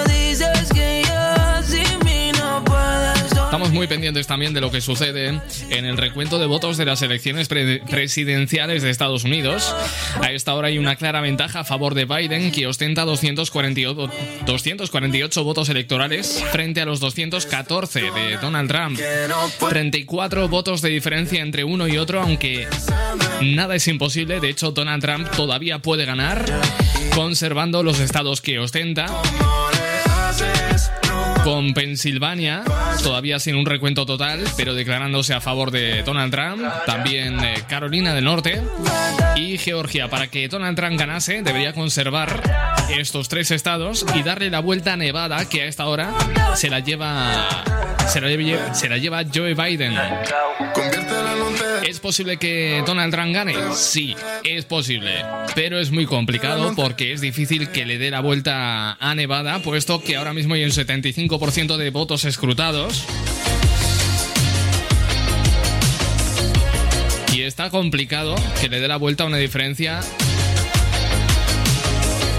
Estamos muy pendientes también de lo que sucede en el recuento de votos de las elecciones pre- presidenciales de Estados Unidos. A esta hora hay una clara ventaja a favor de Biden, que ostenta 248, 248 votos electorales frente a los 214 de Donald Trump. 34 votos de diferencia entre uno y otro, aunque nada es imposible. De hecho, Donald Trump todavía puede ganar, conservando los estados que ostenta con Pensilvania, todavía sin un recuento total, pero declarándose a favor de Donald Trump, también eh, Carolina del Norte y Georgia. Para que Donald Trump ganase, debería conservar estos tres estados y darle la vuelta a Nevada, que a esta hora se la lleva, se la lleva, se la lleva Joe Biden. ¿Es posible que Donald Trump gane? Sí, es posible. Pero es muy complicado porque es difícil que le dé la vuelta a Nevada, puesto que ahora mismo hay un 75% de votos escrutados. Y está complicado que le dé la vuelta a una diferencia.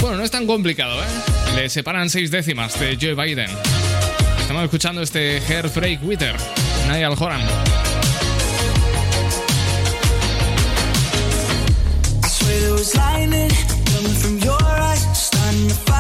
Bueno, no es tan complicado, ¿eh? Le separan seis décimas de Joe Biden. Estamos escuchando este Hairspray Witter, Niall Horan. Was lightning coming from your eyes, starting a fire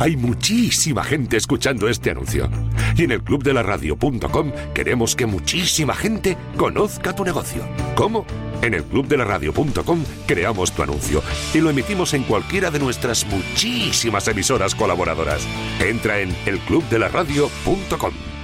Hay muchísima gente escuchando este anuncio. Y en el club de la radio.com queremos que muchísima gente conozca tu negocio. ¿Cómo? En el club de la radio.com creamos tu anuncio y lo emitimos en cualquiera de nuestras muchísimas emisoras colaboradoras. Entra en elclubdelaradio.com.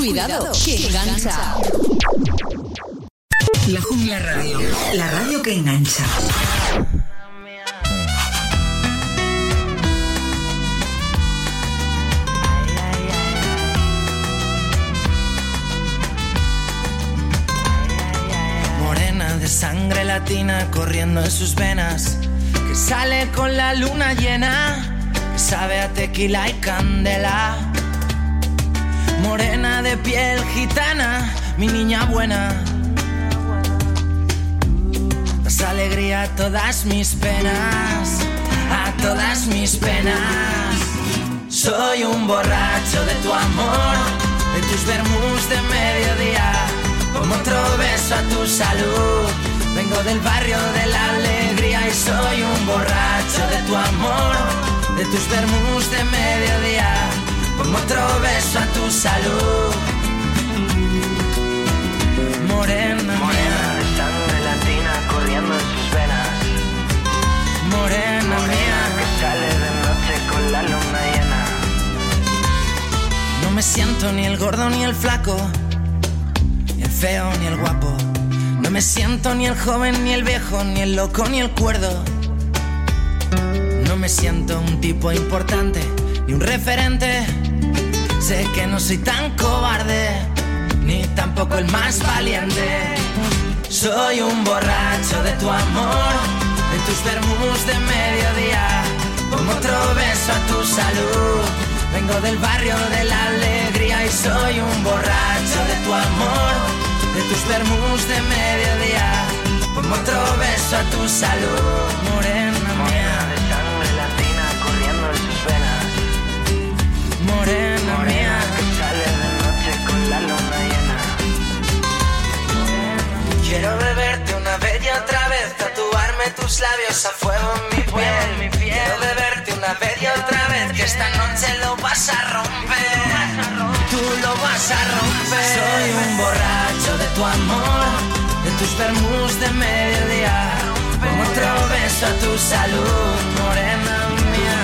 Cuidado, que gana mis penas, a todas mis penas. Soy un borracho de tu amor, de tus vermus de mediodía, como otro beso a tu salud. Vengo del barrio de la alegría y soy un borracho de tu amor, de tus vermus de mediodía, como otro beso a tu salud. Morena, morena siento ni el gordo ni el flaco, ni el feo ni el guapo. No me siento ni el joven ni el viejo, ni el loco ni el cuerdo. No me siento un tipo importante ni un referente. Sé que no soy tan cobarde, ni tampoco el más valiente. Soy un borracho de tu amor, de tus vermus de mediodía, como otro beso a tu salud. Vengo del barrio de la alegría y soy un borracho de tu amor, de tus vermus de mediodía, como otro beso a tu salud. Morena mía, de sangre latina corriendo en sus venas. Morena, mía, que sale de noche con la luna llena. Quiero beberte una vez y otra vez, tatuarme tus labios a fuego en mi piel. Quiero beberte una vez y otra vez, que esta noche lo vas a romper. Tú lo vas a romper. Soy un borracho de tu amor, de tus vermus de mediodía. Como otro beso a tu salud, morena mía.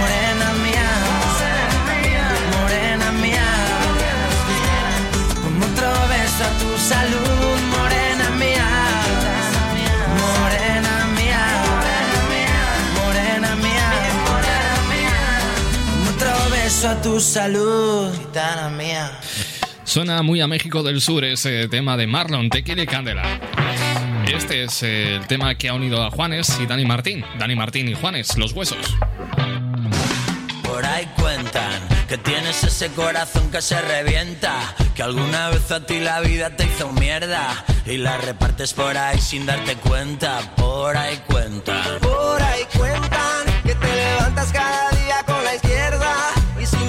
Morena mía, morena mía, como otro beso a tu salud, a tu salud, gitana mía. Suena muy a México del Sur ese tema de Marlon, Tequila y Candela. Este es el tema que ha unido a Juanes y Dani Martín. Dani Martín y Juanes, Los Huesos. Por ahí cuentan que tienes ese corazón que se revienta, que alguna vez a ti la vida te hizo mierda y la repartes por ahí sin darte cuenta. Por ahí cuentan. Por ahí cuentan que te levantas cada día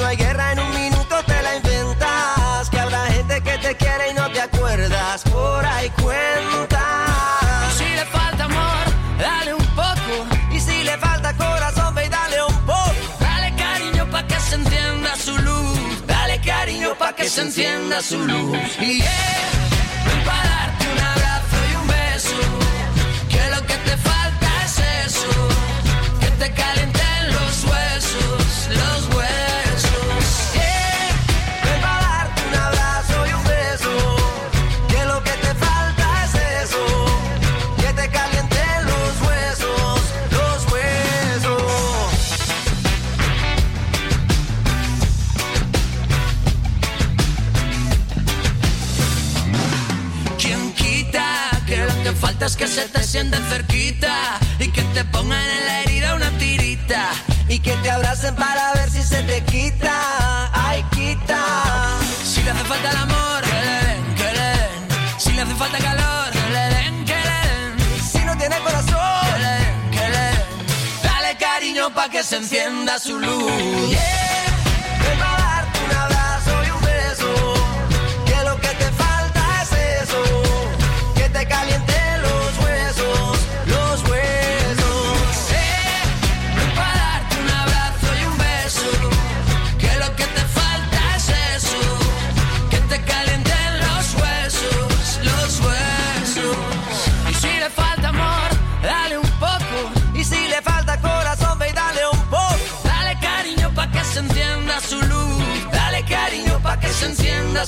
no hay guerra en un minuto te la inventas. Que habrá gente que te quiere y no te acuerdas. Por ahí cuentan. Si le falta amor, dale un poco. Y si le falta corazón, ve y dale un poco. Dale cariño pa' que se encienda su luz. Dale cariño pa' que se encienda su luz. Y yeah, ven pa' darte un abrazo y un beso. Que lo que te falta es eso. Que te calienten los huesos, los que se te sienten cerquita y que te pongan en la herida una tirita Y que te abracen para ver si se te quita. Ay, quita. Si le hace falta el amor, que le den, que le den. Si le hace falta calor, le den, que le den. Si no tiene corazón, le den, que le den. Dale cariño pa' que se encienda su luz.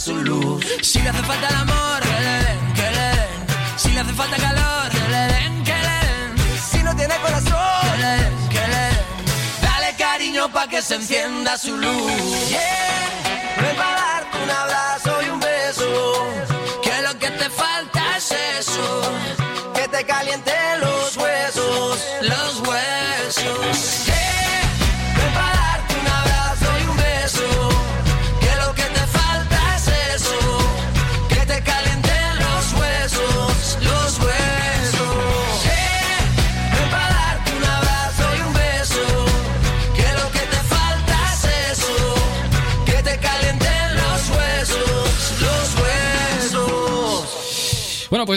Su luz. Si le hace falta el amor, que le den, que le den. Si le hace falta calor, que le den, que le den. Si no tiene corazón, que le den, que le den. Dale cariño pa' que se encienda su luz. Yeah. Darte un abrazo y un beso.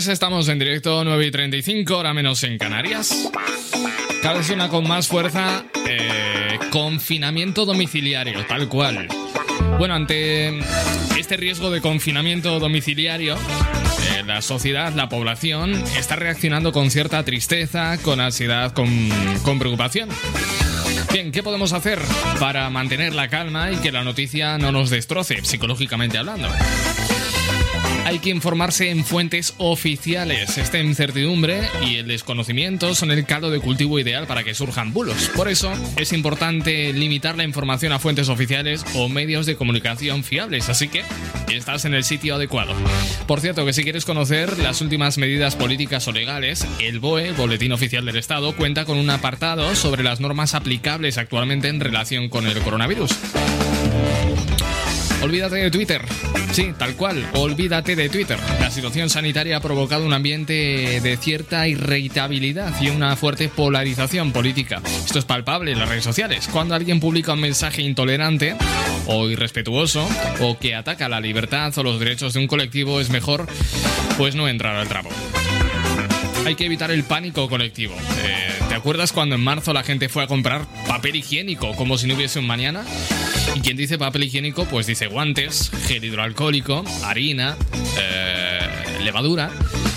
Pues estamos en directo 9 y 35, hora menos en Canarias. Cada suena con más fuerza eh, confinamiento domiciliario, tal cual. Bueno, ante este riesgo de confinamiento domiciliario, eh, la sociedad, la población, está reaccionando con cierta tristeza, con ansiedad, con preocupación. Bien, ¿qué podemos hacer para mantener la calma y que la noticia no nos destroce, psicológicamente hablando? Hay que informarse en fuentes oficiales. Esta incertidumbre y el desconocimiento son el caldo de cultivo ideal para que surjan bulos. Por eso es importante limitar la información a fuentes oficiales o medios de comunicación fiables. Así que estás en el sitio adecuado. Por cierto, que si quieres conocer las últimas medidas políticas o legales, el BOE, Boletín Oficial del Estado, cuenta con un apartado sobre las normas aplicables actualmente en relación con el coronavirus. Olvídate de Twitter. Sí, tal cual, olvídate de Twitter. La situación sanitaria ha provocado un ambiente de cierta irritabilidad y una fuerte polarización política. Esto es palpable en las redes sociales. Cuando alguien publica un mensaje intolerante o irrespetuoso o que ataca la libertad o los derechos de un colectivo, es mejor pues no entrar al trapo. Hay que evitar el pánico colectivo. Eh, ¿Te acuerdas cuando en marzo la gente fue a comprar papel higiénico como si no hubiese un mañana? Y quien dice papel higiénico, pues dice guantes, gel hidroalcohólico, harina, eh, levadura.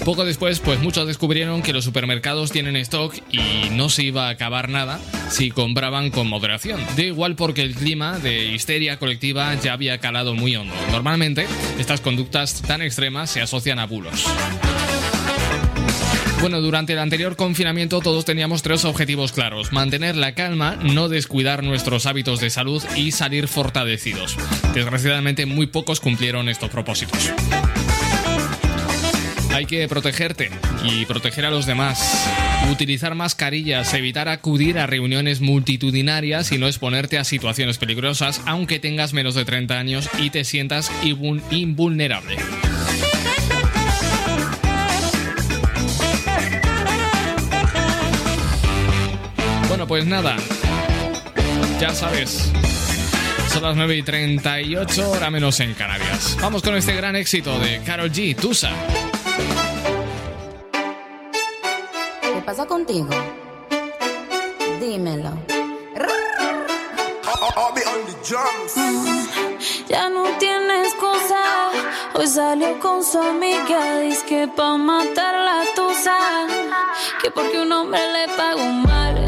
Poco después, pues muchos descubrieron que los supermercados tienen stock y no se iba a acabar nada si compraban con moderación. Da igual porque el clima de histeria colectiva ya había calado muy hondo. Normalmente, estas conductas tan extremas se asocian a bulos. Bueno, durante el anterior confinamiento todos teníamos tres objetivos claros. Mantener la calma, no descuidar nuestros hábitos de salud y salir fortalecidos. Desgraciadamente muy pocos cumplieron estos propósitos. Hay que protegerte y proteger a los demás. Utilizar mascarillas, evitar acudir a reuniones multitudinarias y no exponerte a situaciones peligrosas aunque tengas menos de 30 años y te sientas invul- invulnerable. Bueno, pues nada. Ya sabes. Son las 9 y 38, hora menos en Canarias. Vamos con este gran éxito de Carol G, Tusa. ¿Qué pasa contigo? Dímelo. Mm, Ya no tienes excusa. Hoy salió con su amiga, dice que pa' matar la tusa. Que porque un hombre le pagó mal,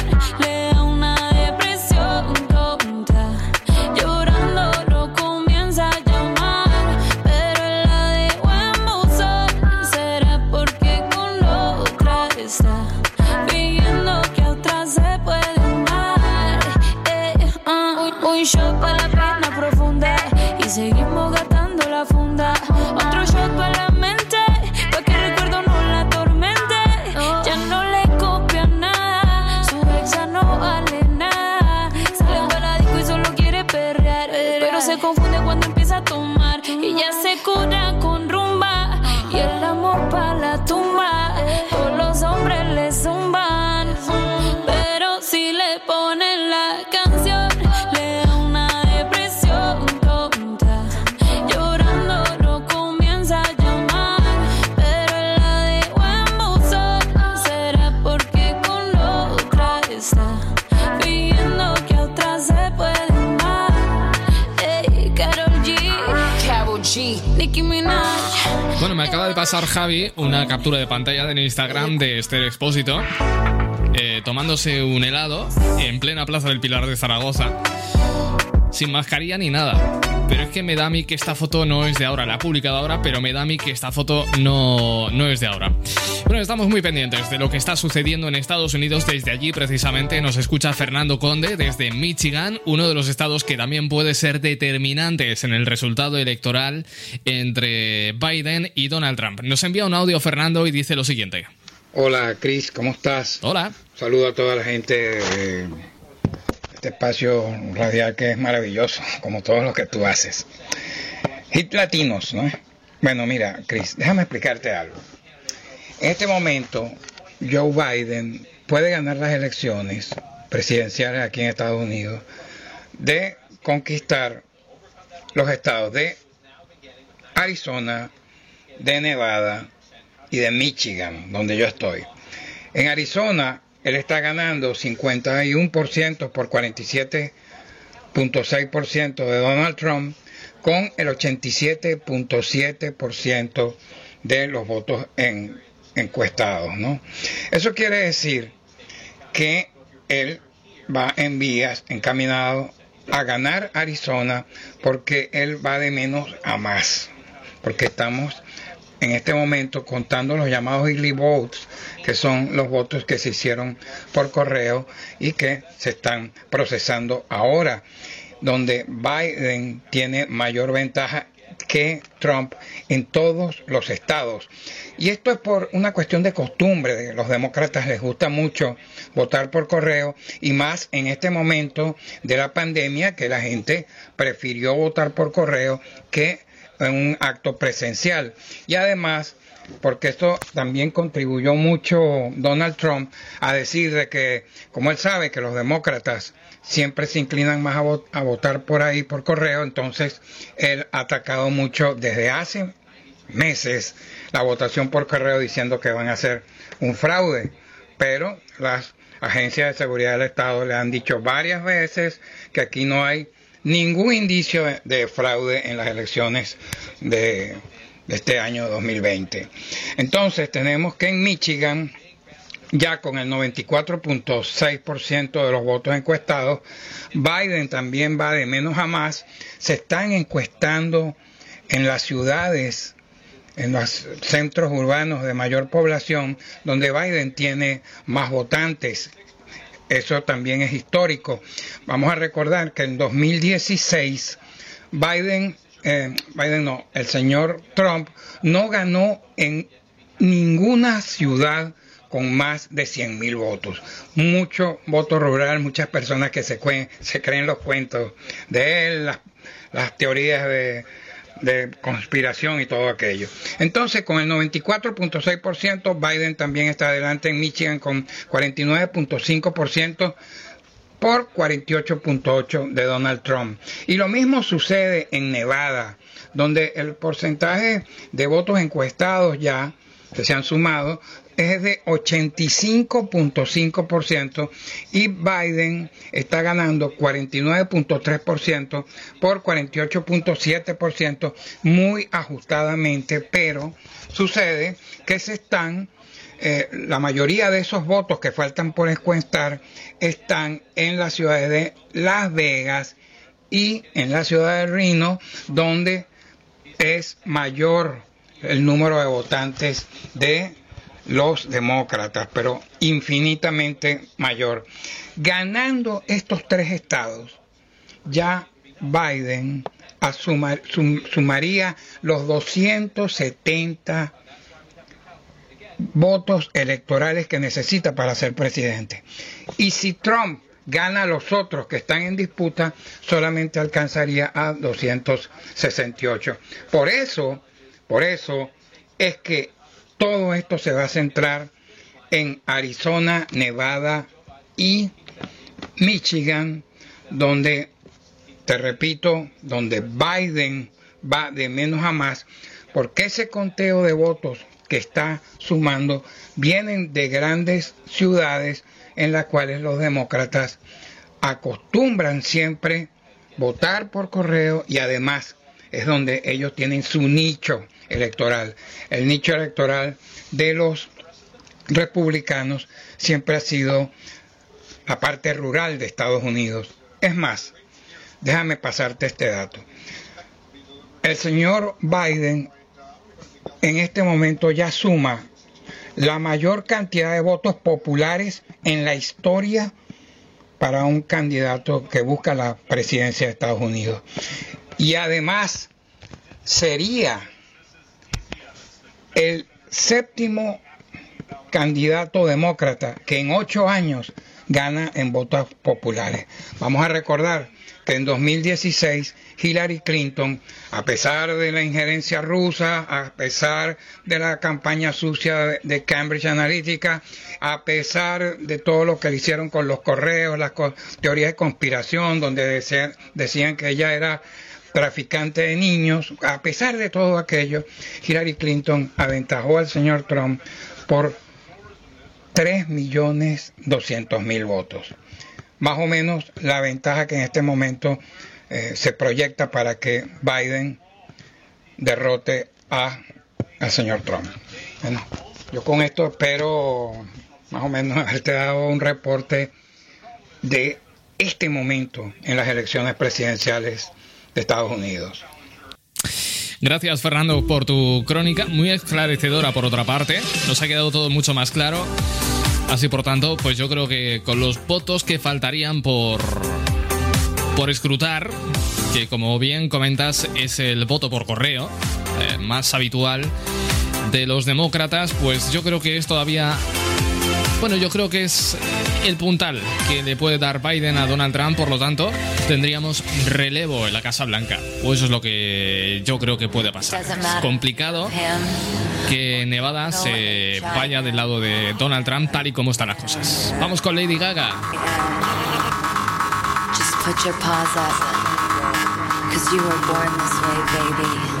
Bueno, me acaba de pasar Javi una captura de pantalla en Instagram de Esther Expósito eh, tomándose un helado en plena plaza del Pilar de Zaragoza sin mascarilla ni nada. Pero es que me da a mí que esta foto no es de ahora. La ha publicado ahora, pero me da a mí que esta foto no, no es de ahora. Bueno, estamos muy pendientes de lo que está sucediendo en Estados Unidos. Desde allí, precisamente, nos escucha Fernando Conde desde Michigan, uno de los estados que también puede ser determinantes en el resultado electoral entre Biden y Donald Trump. Nos envía un audio Fernando y dice lo siguiente. Hola, Chris, ¿cómo estás? Hola. Saludo a toda la gente de este espacio radial que es maravilloso, como todo lo que tú haces. Hit latinos, ¿no? Bueno, mira, Chris, déjame explicarte algo. En este momento, Joe Biden puede ganar las elecciones presidenciales aquí en Estados Unidos de conquistar los estados de Arizona, de Nevada y de Michigan, donde yo estoy. En Arizona, él está ganando 51% por 47.6% de Donald Trump, con el 87.7% de los votos en, encuestados. ¿no? Eso quiere decir que él va en vías encaminado a ganar Arizona porque él va de menos a más, porque estamos en este momento contando los llamados early votes, que son los votos que se hicieron por correo y que se están procesando ahora, donde Biden tiene mayor ventaja que Trump en todos los estados. Y esto es por una cuestión de costumbre. Los demócratas les gusta mucho votar por correo y más en este momento de la pandemia que la gente prefirió votar por correo que en un acto presencial. Y además, porque esto también contribuyó mucho Donald Trump a decir de que, como él sabe que los demócratas siempre se inclinan más a, a votar por ahí, por correo, entonces él ha atacado mucho desde hace meses la votación por correo diciendo que van a hacer un fraude. Pero las agencias de seguridad del Estado le han dicho varias veces que aquí no hay ningún indicio de, de fraude en las elecciones de, de este año 2020. Entonces tenemos que en Michigan, ya con el 94.6% de los votos encuestados, Biden también va de menos a más, se están encuestando en las ciudades en los centros urbanos de mayor población, donde Biden tiene más votantes. Eso también es histórico. Vamos a recordar que en 2016 Biden, eh, Biden no, el señor Trump no ganó en ninguna ciudad con más de 100 mil votos. Mucho voto rural, muchas personas que se, se creen los cuentos de él, las teorías de, de conspiración y todo aquello. Entonces, con el 94.6%, Biden también está adelante en Michigan con 49.5% por 48.8 de Donald Trump. Y lo mismo sucede en Nevada, donde el porcentaje de votos encuestados ya que se han sumado es de 85.5% y Biden está ganando 49.3% por 48.7% muy ajustadamente, pero sucede que se están eh, la mayoría de esos votos que faltan por encuestar están en las ciudades de Las Vegas y en la ciudad de Reno, donde es mayor el número de votantes de los demócratas, pero infinitamente mayor. Ganando estos tres estados, ya Biden asuma- sum- sumaría los 270 votos electorales que necesita para ser presidente. Y si Trump gana a los otros que están en disputa, solamente alcanzaría a 268. Por eso, por eso es que todo esto se va a centrar en Arizona, Nevada y Michigan, donde, te repito, donde Biden va de menos a más, porque ese conteo de votos que está sumando vienen de grandes ciudades en las cuales los demócratas acostumbran siempre votar por correo y además es donde ellos tienen su nicho electoral. El nicho electoral de los republicanos siempre ha sido la parte rural de Estados Unidos. Es más, déjame pasarte este dato. El señor Biden en este momento ya suma la mayor cantidad de votos populares en la historia para un candidato que busca la presidencia de Estados Unidos. Y además sería el séptimo candidato demócrata que en ocho años gana en votos populares. Vamos a recordar que en 2016 Hillary Clinton, a pesar de la injerencia rusa, a pesar de la campaña sucia de- Cambridge Analytica, a pesar de todo lo que le hicieron con los correos, las teorías de conspiración, donde decían que ella era traficante de niños, a pesar de todo aquello, Hillary Clinton aventajó al señor Trump por 3.200.000 votos. Más o menos la ventaja que en este momento eh, se proyecta para que Biden derrote a, al señor Trump. Bueno, yo con esto espero más o menos [laughs] haberte dado un reporte de este momento en las elecciones presidenciales de Estados Unidos. Gracias Fernando por tu crónica, muy esclarecedora por otra parte, nos ha quedado todo mucho más claro, así por tanto, pues yo creo que con los votos que faltarían por, por escrutar, que como bien comentas es el voto por correo, eh, más habitual de los demócratas, pues yo creo que es todavía... Bueno, yo creo que es el puntal que le puede dar Biden a Donald Trump, por lo tanto, tendríamos relevo en la Casa Blanca. O eso es lo que yo creo que puede pasar. Es complicado que Nevada se vaya del lado de Donald Trump tal y como están las cosas. Vamos con Lady Gaga. Just put your paws up. Cause you were born this way, baby.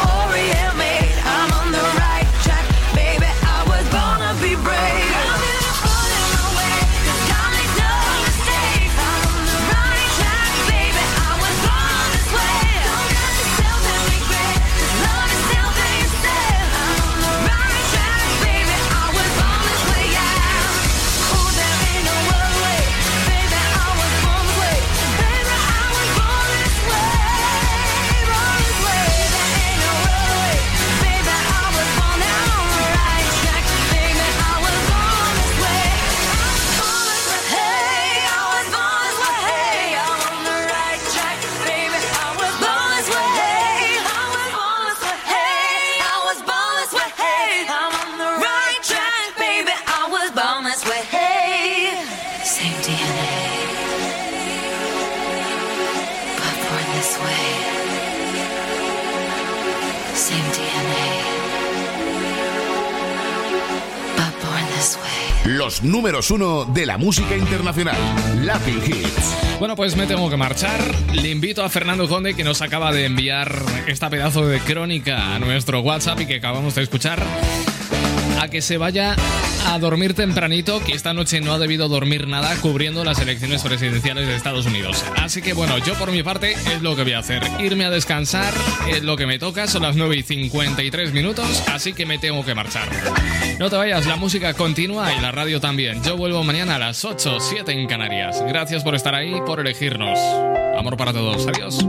Números uno de la música internacional. Latin Hits. Bueno, pues me tengo que marchar. Le invito a Fernando Conde, que nos acaba de enviar esta pedazo de crónica a nuestro WhatsApp y que acabamos de escuchar, que se vaya a dormir tempranito, que esta noche no ha debido dormir nada cubriendo las elecciones presidenciales de Estados Unidos. Así que bueno, yo por mi parte es lo que voy a hacer. Irme a descansar es lo que me toca, son las 9 y 53 minutos, así que me tengo que marchar. No te vayas, la música continúa y la radio también. Yo vuelvo mañana a las 8, 7 en Canarias. Gracias por estar ahí, por elegirnos. Amor para todos, adiós.